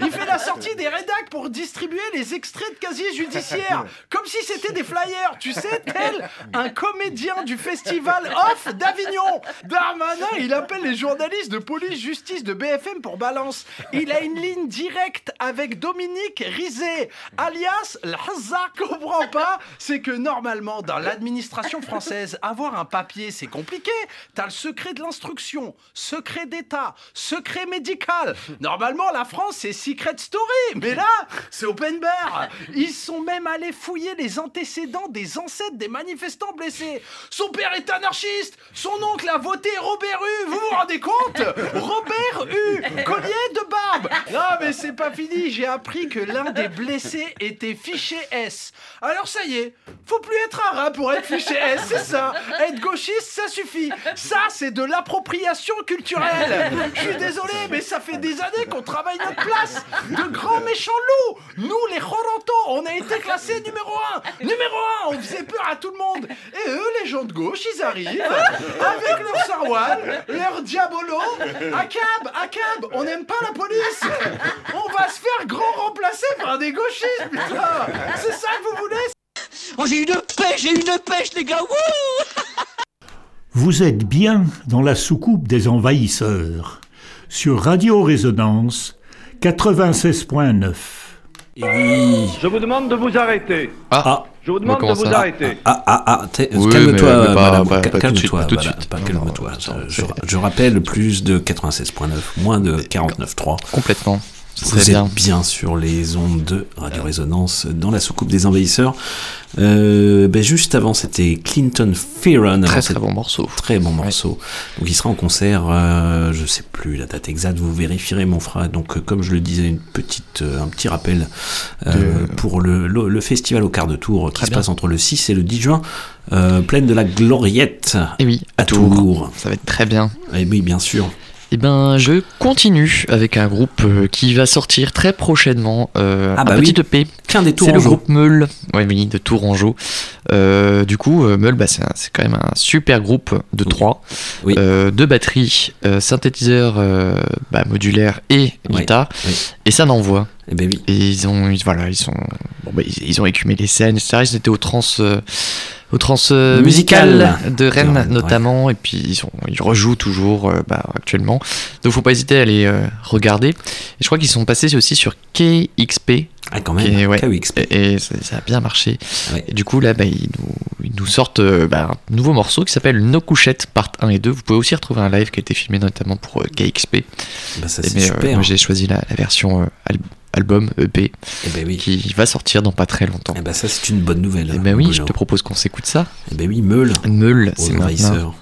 Il fait la sortie des rédacs pour distribuer les extraits de casiers judiciaires comme si c'était des flyers, tu sais, tel un comédien du festival Off d'Avignon. Darmanin, il appelle les journalistes de police justice de BFM pour balance. Il a une ligne directe avec Dominique Rizet alias L'Hazza comprend pas, c'est que normalement dans l'administration française, avoir un papier c'est compliqué. T'as le secret de l'instruction, secret d'État, secret médical. Normalement, la France, c'est secret story. Mais là, c'est open bar. Ils sont même allés fouiller les antécédents des ancêtres des manifestants blessés. Son père est anarchiste. Son oncle a voté Robert U. Vous vous rendez compte? Robert U. Collier de barbe. Non, mais c'est pas fini. J'ai appris que l'un des blessés était fiché S. Alors ça y est, faut plus être un rat pour être fiché S, c'est ça. Être ça suffit. Ça, c'est de l'appropriation culturelle. Je suis désolé, mais ça fait des années qu'on travaille notre place. De grands méchants loups. Nous, les Jorontos, on a été classés numéro un. Numéro un, on faisait peur à tout le monde. Et eux, les gens de gauche, ils arrivent avec leur sarwal, leur diabolo. Acab, acab, on n'aime pas la police. On va se faire grand remplacer par des gauchistes, putain. C'est ça que vous voulez Oh, j'ai une pêche, j'ai une pêche, les gars. Wouh Vous êtes bien dans la soucoupe des envahisseurs. Sur Radio Résonance 96.9. Je vous demande de vous arrêter. Ah, Je vous demande de vous ça arrêter. Ah, ah, ah, Oui, calme-toi, madame, calme-toi, tout de suite. calme-toi. je, je rappelle plus de 96.9, moins de 49.3. Complètement. Vous C'est êtes bien. bien. sur les ondes de Radio Résonance dans la soucoupe des envahisseurs. Euh, ben juste avant, c'était Clinton Fearon. Très, bon morceau. Très bon morceau. Donc il sera en concert, euh, je sais plus la date exacte, vous vérifierez mon frère. Donc euh, comme je le disais, une petite, euh, un petit rappel euh, pour le, le, le festival au quart de tour qui Très se bien. passe entre le 6 et le 10 juin, euh, pleine de la Gloriette. Et oui, à Tours. Ça va être très bien. Et oui, bien sûr. Eh ben, je continue avec un groupe euh, qui va sortir très prochainement. euh, Ah bah un oui. petit EP. Qu'un des C'est le groupe Meul. Ouais, oui, de Tourangeau. Euh, du coup, euh, Meul, bah, c'est quand même un super groupe de trois. Oui. Euh, deux batteries, synthétiseur bah, modulaire et guitare. Oui. Et ça n'envoie. Eh ben oui. Et ils ont, ils- voilà, ils sont, bon, bah, ils, ils ont écumé les scènes, etc. Ils étaient au trans, euh, au trans euh, Musical. musical de Rennes notamment, et puis ils, sont, ils rejouent toujours euh, bah, actuellement. Donc faut pas hésiter à aller euh, regarder. Et je crois qu'ils sont passés aussi sur KXP. Ah, quand même, ouais, KXP. Et, et ça, ça a bien marché. Ouais. Et du coup, là, bah, ils, nous, ils nous sortent euh, bah, un nouveau morceau qui s'appelle Nos couchettes, part 1 et 2. Vous pouvez aussi retrouver un live qui a été filmé notamment pour KXP. Bah, ça, Et c'est mais, super. moi, j'ai choisi la, la version euh, al- album EP Eh ben oui. qui va sortir dans pas très longtemps. Eh ben ça, c'est une bonne nouvelle. Eh ben oui, Bruno. je te propose qu'on s'écoute ça. Eh ben oui, Meul. Meul, Aux c'est maintenant.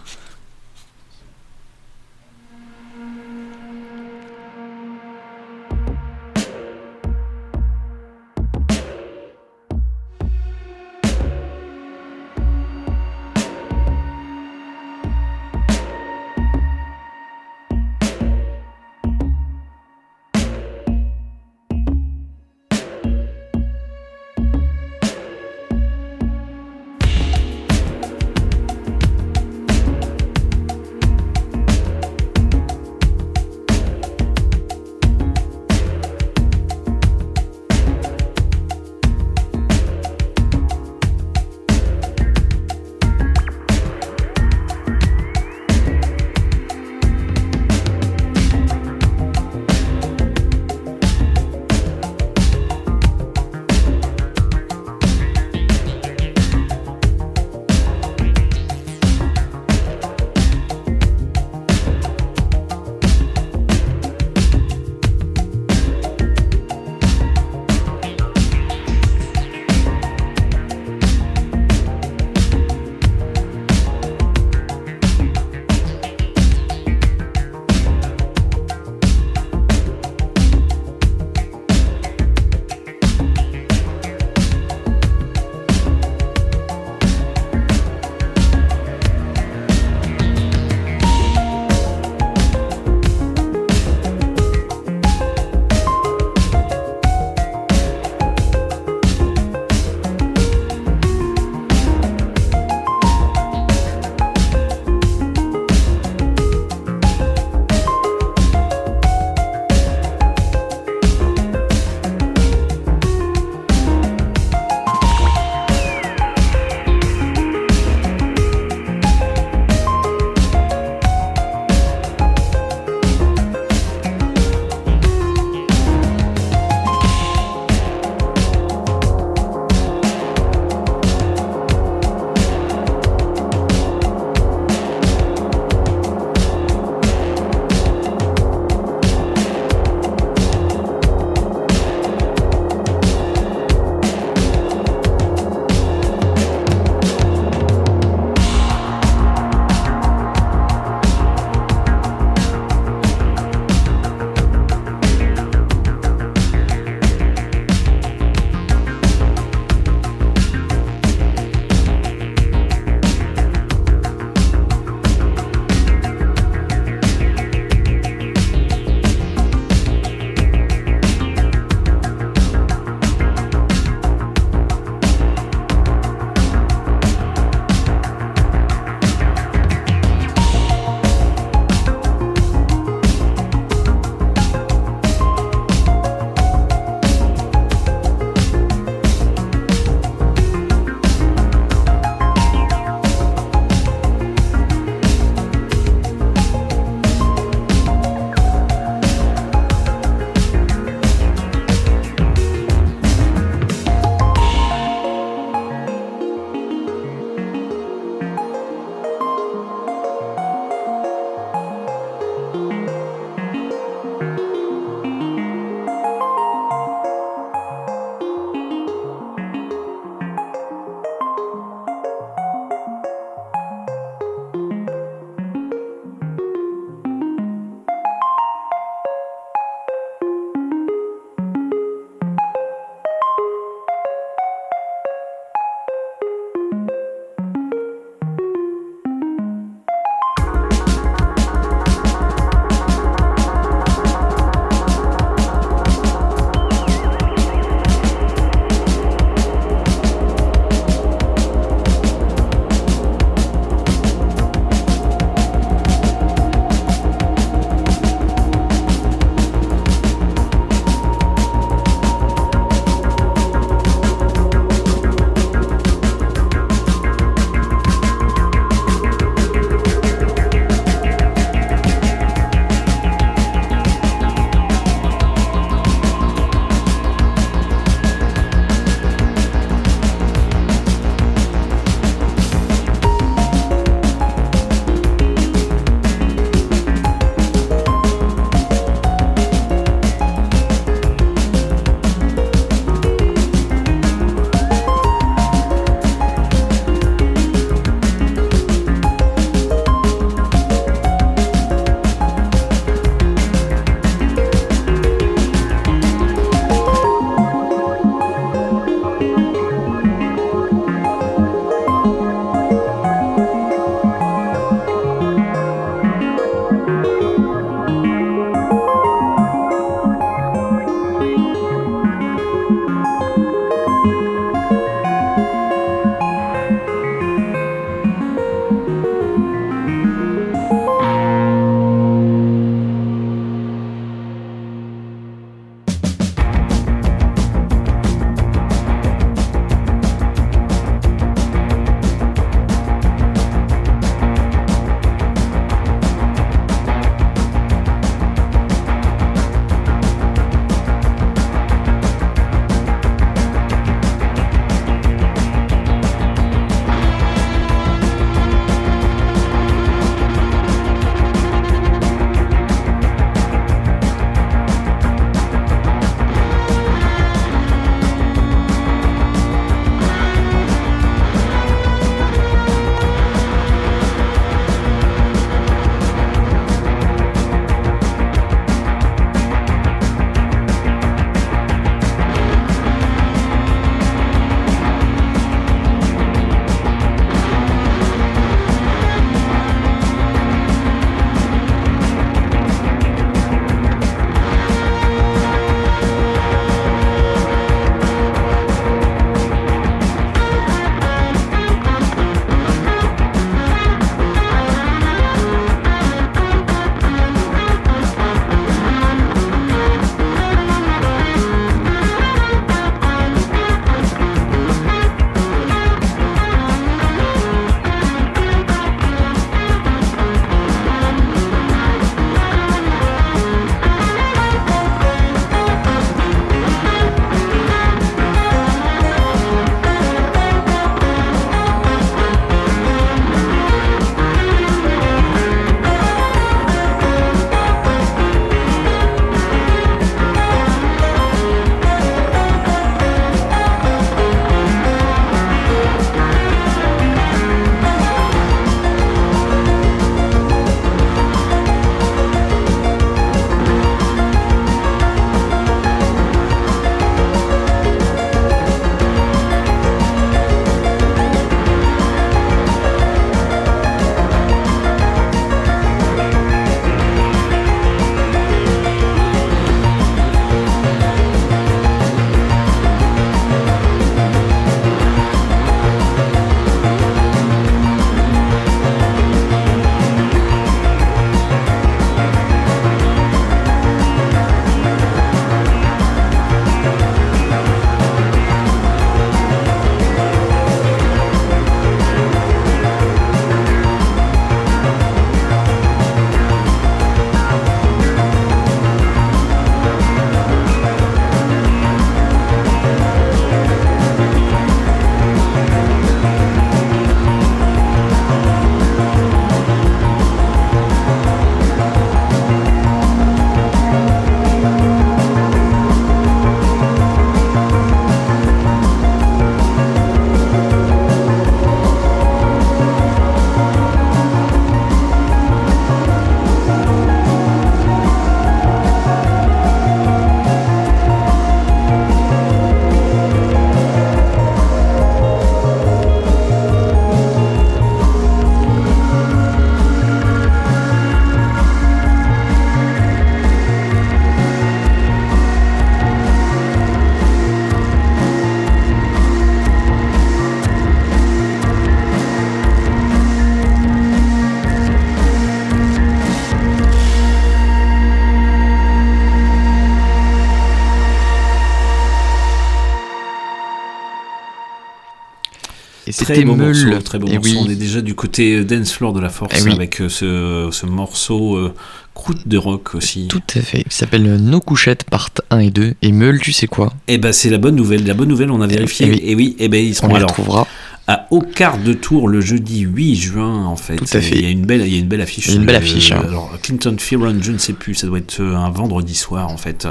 Très beau morceau, très beau Eh morceau. oui. On est déjà du côté euh, dance floor de la force Eh oui. avec euh, ce, ce morceau euh, croûte de rock aussi. Tout à fait. Il s'appelle Nos couchettes part 1 et 2. Et Meul, tu sais quoi? Et ben c'est la bonne nouvelle. La bonne nouvelle, on a vérifié. eh oui. Et oui, et ben ils On seront les alors retrouvera. À au quart de tour le jeudi 8 juin en fait. Tout à fait. Il y a une belle, il y a une belle affiche. Une belle Euh, affiche, hein. Alors Clinton Fearon, je ne sais plus, ça doit être euh, un vendredi soir en fait.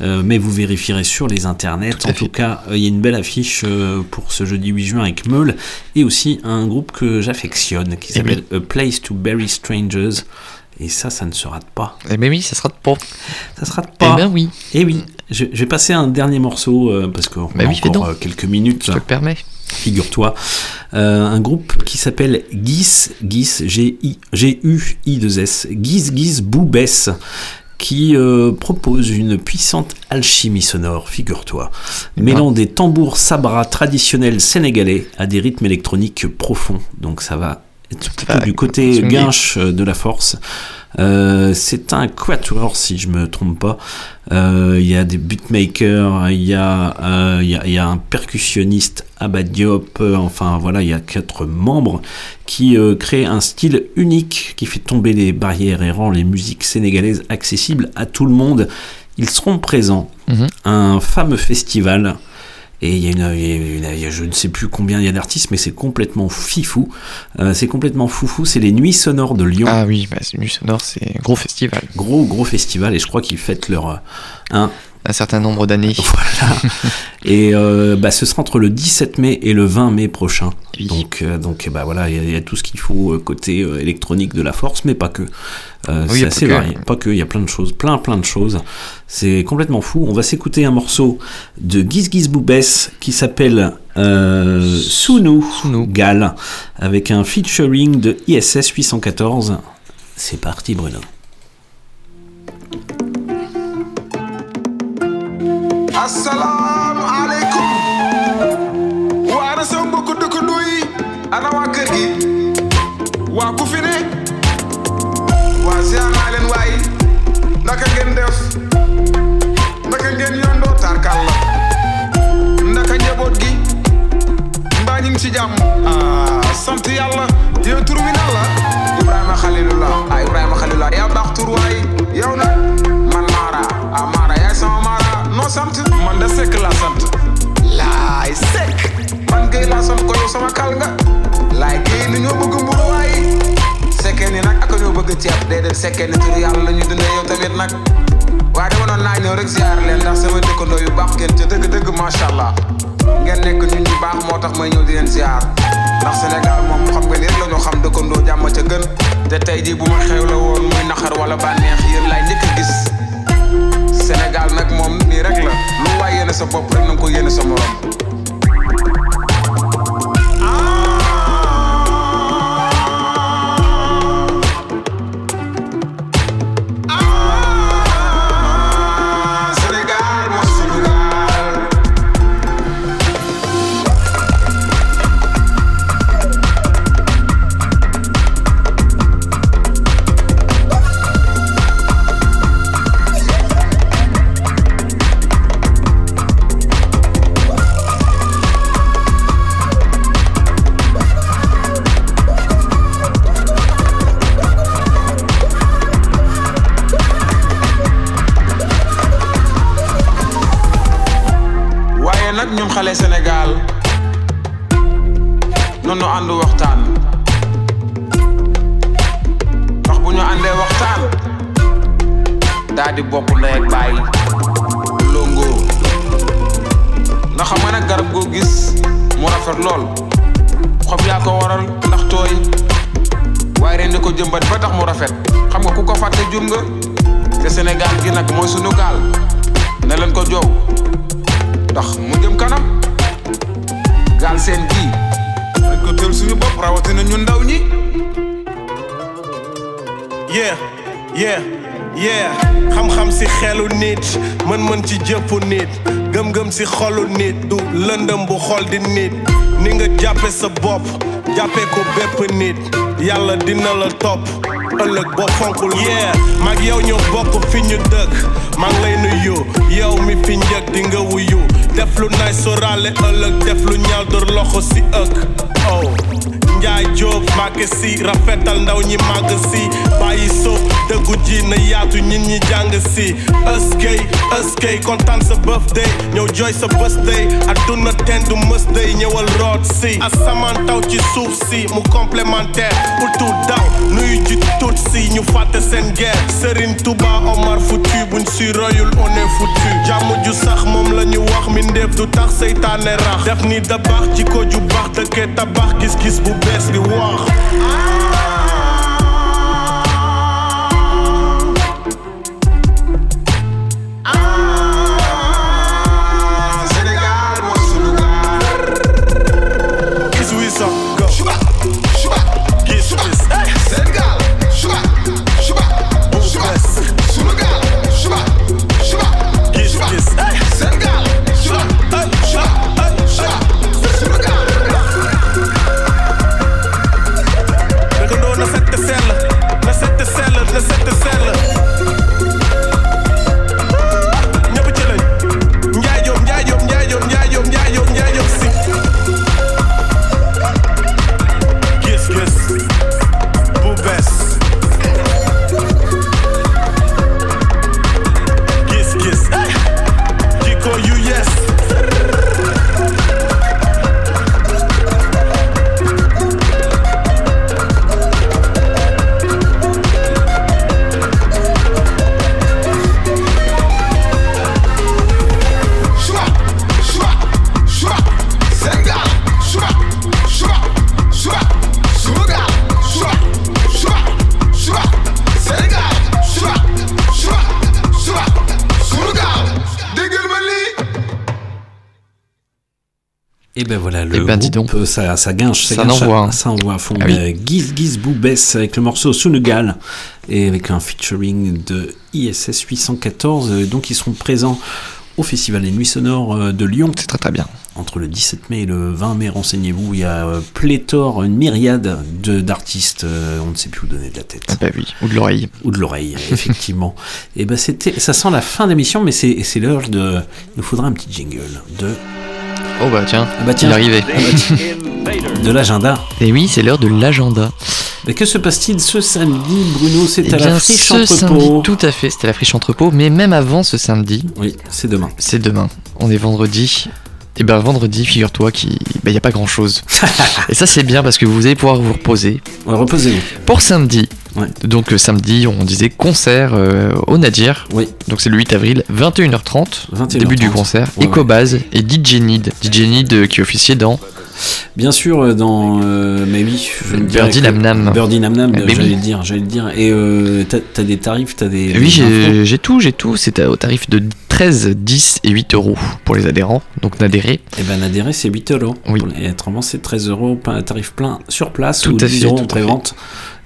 Euh, mais vous vérifierez sur les internets. Tout en tout cas, il y a une belle affiche pour ce jeudi 8 juin avec Meul et aussi un groupe que j'affectionne qui Eh s'appelle A Place to Bury Strangers. Et ça, ça ne se rate pas. Eh ben oui, ça sera de pas. Ça se rate pas. Eh ben oui. Et oui. Je, je vais passer un dernier morceau euh, parce qu'on Bah a oui, encore euh, quelques minutes. Je te le permets. Figure-toi. Euh, un groupe qui s'appelle Gis, Gis, G-U-I-2-S, Gis Gis Boubès, qui euh, propose une puissante alchimie sonore, figure-toi, mêlant des tambours sabra traditionnels sénégalais à des rythmes électroniques profonds. Donc ça va être plutôt du côté guinche de la force. Euh, c'est un quatuor si je me trompe pas. Euh, Il y a des beatmakers, il y, a, euh, y, a, il y a un percussionniste Abadiop, enfin voilà, il y a quatre membres qui créent un style unique qui fait tomber les barrières et rend les musiques sénégalaises accessibles à tout le monde. Ils seront présents Mhm. à un fameux festival. Et il y, a une, il y a une- il y a je ne sais plus combien il y a d'artistes, mais c'est complètement fifou. Euh, c'est complètement foufou. C'est les Nuits Sonores de Lyon. Ah oui, bah, Nuit Sonore, c'est un gros festival. Gros, gros festival. Et je crois qu'ils fêtent leur. euh, un, certain nombre d'années. voilà. et euh, bah, ce sera entre le 17 mai et le 20 mai prochain. Donc, euh, donc bah, voilà, il y, a- il y a tout ce qu'il faut euh, côté électronique de la force, mais pas que. Euh, Oui, c'est assez que. varié. Pas que, il y a plein de choses, plein, plein de choses. C'est complètement fou. On va s'écouter un morceau de Giz Giz Boubès qui s'appelle euh, Sounou, Gal, avec un featuring de ISS 814. C'est parti, Bruno. Assalaamu aleykum waa ana sama mbokku dëkkandoo yi ana waa kër gi waa ku fi ne waa ziar naa leen waay naka ngeen def naka ngeen yondoo tarkal. La naka njaboot gi. Mbaa ci jàmm ah sant yàlla yow tur bi nan la ibrahima xalilullah ah ibrahima xalilullah yaa baax tur waay yow nag noo sant man da sekk laa sant laay sekk man géy laa sant ko yow sama kal nga laay géy ni ñoo bëgg mburu waay sekkee ni nag ak ñoo bëgg ceeb déedéet sekkee ni tur yàlla la ñu dundee yow tamit nag waaye dama doon naa ñëw rek ziar leen ndax sama dëkkandoo yu baax ngeen ca dëgg-dëgg macha allah ngeen nekk nit ñu baax moo tax may ñëw di leen ziar. Ndax Sénégal moom xam nga ni rek la ñu xam dëkkandoo jàmm ca gën. Te tey jii bu ma xew la woon muy naqar wala bànneex yéen laay njëkk a gis. Sénégal nag moom nii rek la lu waay yéene sa bopp rek na nga ko yéene sa. Si rafetal ndaw ñi màgg si bàyyi ji na yaatu ñit ñi jàng si ëskey ëskey kontaan sa birthday. Ñëw jooy sa birthday. Adduna ten du mës day ñëwal root si. Asamaan taw ci suuf si mu complémentaire. Pour tout daw nuyu ji tut si ñu fàtte seen guerre. Serigne Touba Omar Foutu buñ si royul on est foutu. Jàmm ju sax moom la ñu wax mi du tax seytaane rax. Def ni da baax jikko ju baax dëkkee tabax gis-gis bu bees bi wax ben voilà, le Eh ben, groupe, ça, ça guinche, ça, Ça guinche, envoie, hein. ça envoie à fond. Ah oui. Euh, Giz Giz Boubès avec le morceau Sunugal et avec un featuring de ISS 814. euh, Donc ils seront présents au Festival des Nuits Sonores euh, de Lyon. C'est très très bien. Entre le 17 mai et le 20 mai, renseignez-vous, il y a euh, pléthore, une myriade de- d'artistes, euh, on ne sait plus où donner de la tête. Ah bah oui, ou de l'oreille. Ou de l'oreille, effectivement. et ben c'était, ça sent la fin d'émission, mais c'est, c'est l'heure de. Il nous faudra un petit jingle de. Oh bah tiens, Ah bah tiens. il est arrivé. Ah bah tiens. de l'agenda. Et oui, c'est l'heure de l'agenda. Mais que se passe-t-il ce samedi, Bruno C'est Eh à la friche ce entrepôt. samedi, tout à fait, c'était la friche entrepôt, mais même avant ce samedi. Oui, c'est demain. C'est demain. On est vendredi. Et ben vendredi, figure-toi qu'il n'y a pas grand chose. Et ça c'est bien parce que vous allez pouvoir vous reposer. Ouais, reposez-vous. Pour samedi. Donc euh, samedi, on disait concert euh, au Nadir. Oui. Donc c'est le 8 avril, 21h30. 21h30. Début du concert. Ouais, Ecobase et DJ Need. DJ Need euh, qui officiait dans Bien sûr, euh, dans. euh, mais oui, je Birdie Nam Nam. Birdie Nam Nam, Eh ben j'allais le dire, j'allais le dire. Et euh, t'as, t'as des tarifs, t'as des. Oui, j'ai tout, j'ai tout. C'était au tarif de 13, 10 et 8 euros pour les adhérents. Donc n'adhérez. Et ben adhérer, c'est 8 euros. Oui. Et autrement, c'est 13 euros, tarif plein sur place Tout ou à 10 fait, euros en pré-vente.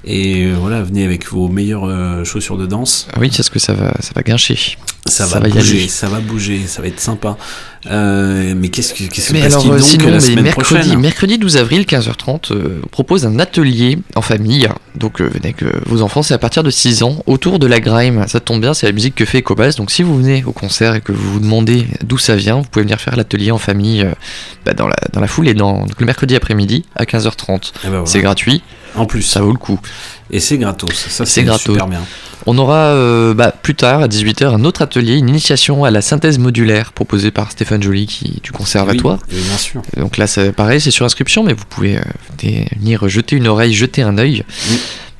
Et euh, voilà, venez avec vos meilleures euh, chaussures de danse. Ah Oui, parce que ça va, ça va guincher. Ça, Ça va, bouger, ça va bouger, ça va être sympa. Euh, mais qu'est-ce que qu'est-ce que Mais se alors, passe-t-il euh, donc sinon, la semaine mercredi, prochaine mercredi 12 avril, 15h30, euh, propose un atelier en famille. Donc, euh, venez avec vos enfants, c'est à partir de 6 ans, autour de la grime. Ça tombe bien, c'est la musique que fait Ecobas. Donc, si vous venez au concert et que vous vous demandez d'où ça vient, vous pouvez venir faire l'atelier en famille bah, dans, la, dans la foulée, dans, donc, le mercredi après-midi à 15h30. Eh ben voilà. C'est gratuit. En plus. Ça vaut le coup. Et c'est gratos. Ça, C'est gratos. super bien. On aura euh, bah, plus tard, à 18h, un autre atelier, une initiation à la synthèse modulaire proposée par Stéphane Joly qui, du conservatoire. Oui, bien sûr. Donc là, c'est pareil, c'est sur inscription, mais vous pouvez euh, venir- jeter une oreille, jeter un œil.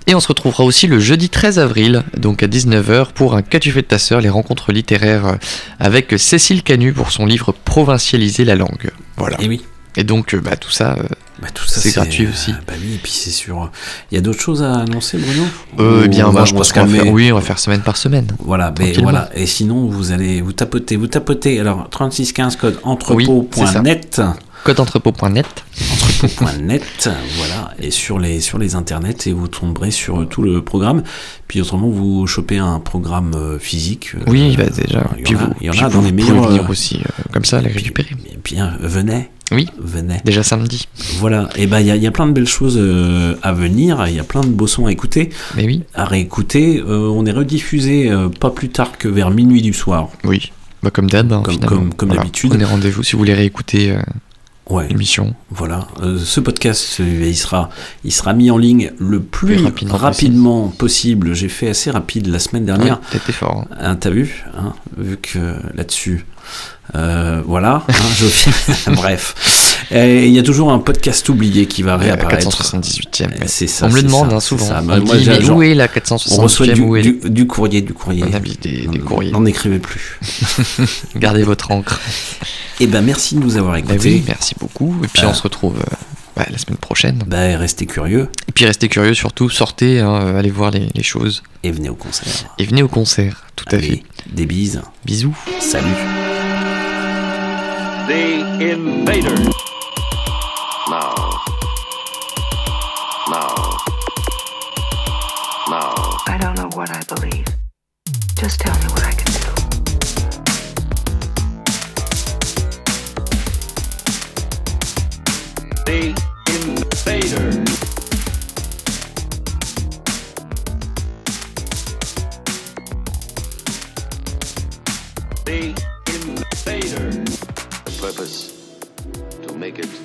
Et on se retrouvera aussi le jeudi 13 avril, donc à 19h, pour un Qu'as-tu fait de ta sœur, les rencontres littéraires euh, avec Cécile Canu pour son livre Provincialiser la langue. Voilà. Et oui. Et donc, euh, bah, tout ça, euh, Bah, tout ça, c'est gratuit aussi. Bah oui, et puis c'est sûr. Il y a d'autres choses à annoncer, Bruno? Euh, Ou eh bien, on moi, va- je on va pense se qu'on va faire, oui, on va faire semaine par semaine. Voilà, mais Tranquillement. voilà. Et sinon, vous allez vous tapotez, vous tapotez. Alors 3615 code Oui, entrepôt.net. Code entrepôt.net. Entrepôt.net, voilà. Et sur les sur les internets et vous tomberez sur tout le programme. Puis autrement, vous chopez un programme euh, physique. euh, Oui, bah, déjà. Il y Puis en a, vous, il y en puis a vous dans les pouvez meilleurs. venir euh, aussi, euh, comme ça, les récupérer. Eh bien, venez. Oui. Déjà samedi. Voilà, et ben il y, a- il y a plein de belles choses euh, à venir, il y a plein de beaux sons à écouter, Mais oui. à réécouter. Euh, on est rediffusé euh, pas plus tard que vers minuit du soir. Oui. Bah, comme d'hab, hein, Comme- finalement. comme- comme Voilà. d'habitude. Prenez rendez-vous si vous voulez réécouter Ouais. l'émission. Voilà, Euh, ce podcast, il sera, il sera mis en ligne le plus Plus rapidement, rapidement possible. J'ai fait assez rapide la semaine dernière. Ouais, T'étais fort. hein. T'as vu hein, Vu que là-dessus, euh, voilà, hein, je Bref, il y a toujours un podcast oublié qui va réapparaître. 478e. Euh, C'est ça. On me le demande ça, hein, souvent. ça. On Bah, moi, dit, mais où est la On reçoit 478e du, Où est du, du courrier, du courrier. On a mis des, courriers. On n'écrivait plus. Gardez votre encre. Et ben merci de nous avoir Bah écoutés. oui, merci beaucoup. Et puis Euh, on se retrouve euh, bah, la semaine prochaine. Bah, restez curieux Et puis restez curieux surtout, sortez, hein, euh, allez voir les, les choses. et venez au concert. Et venez au concert, tout à fait. Des bises. Bisous. Salut. The Invaders. Now. Now. Now. I don't know what I believe. Just tell me what purpose to make it.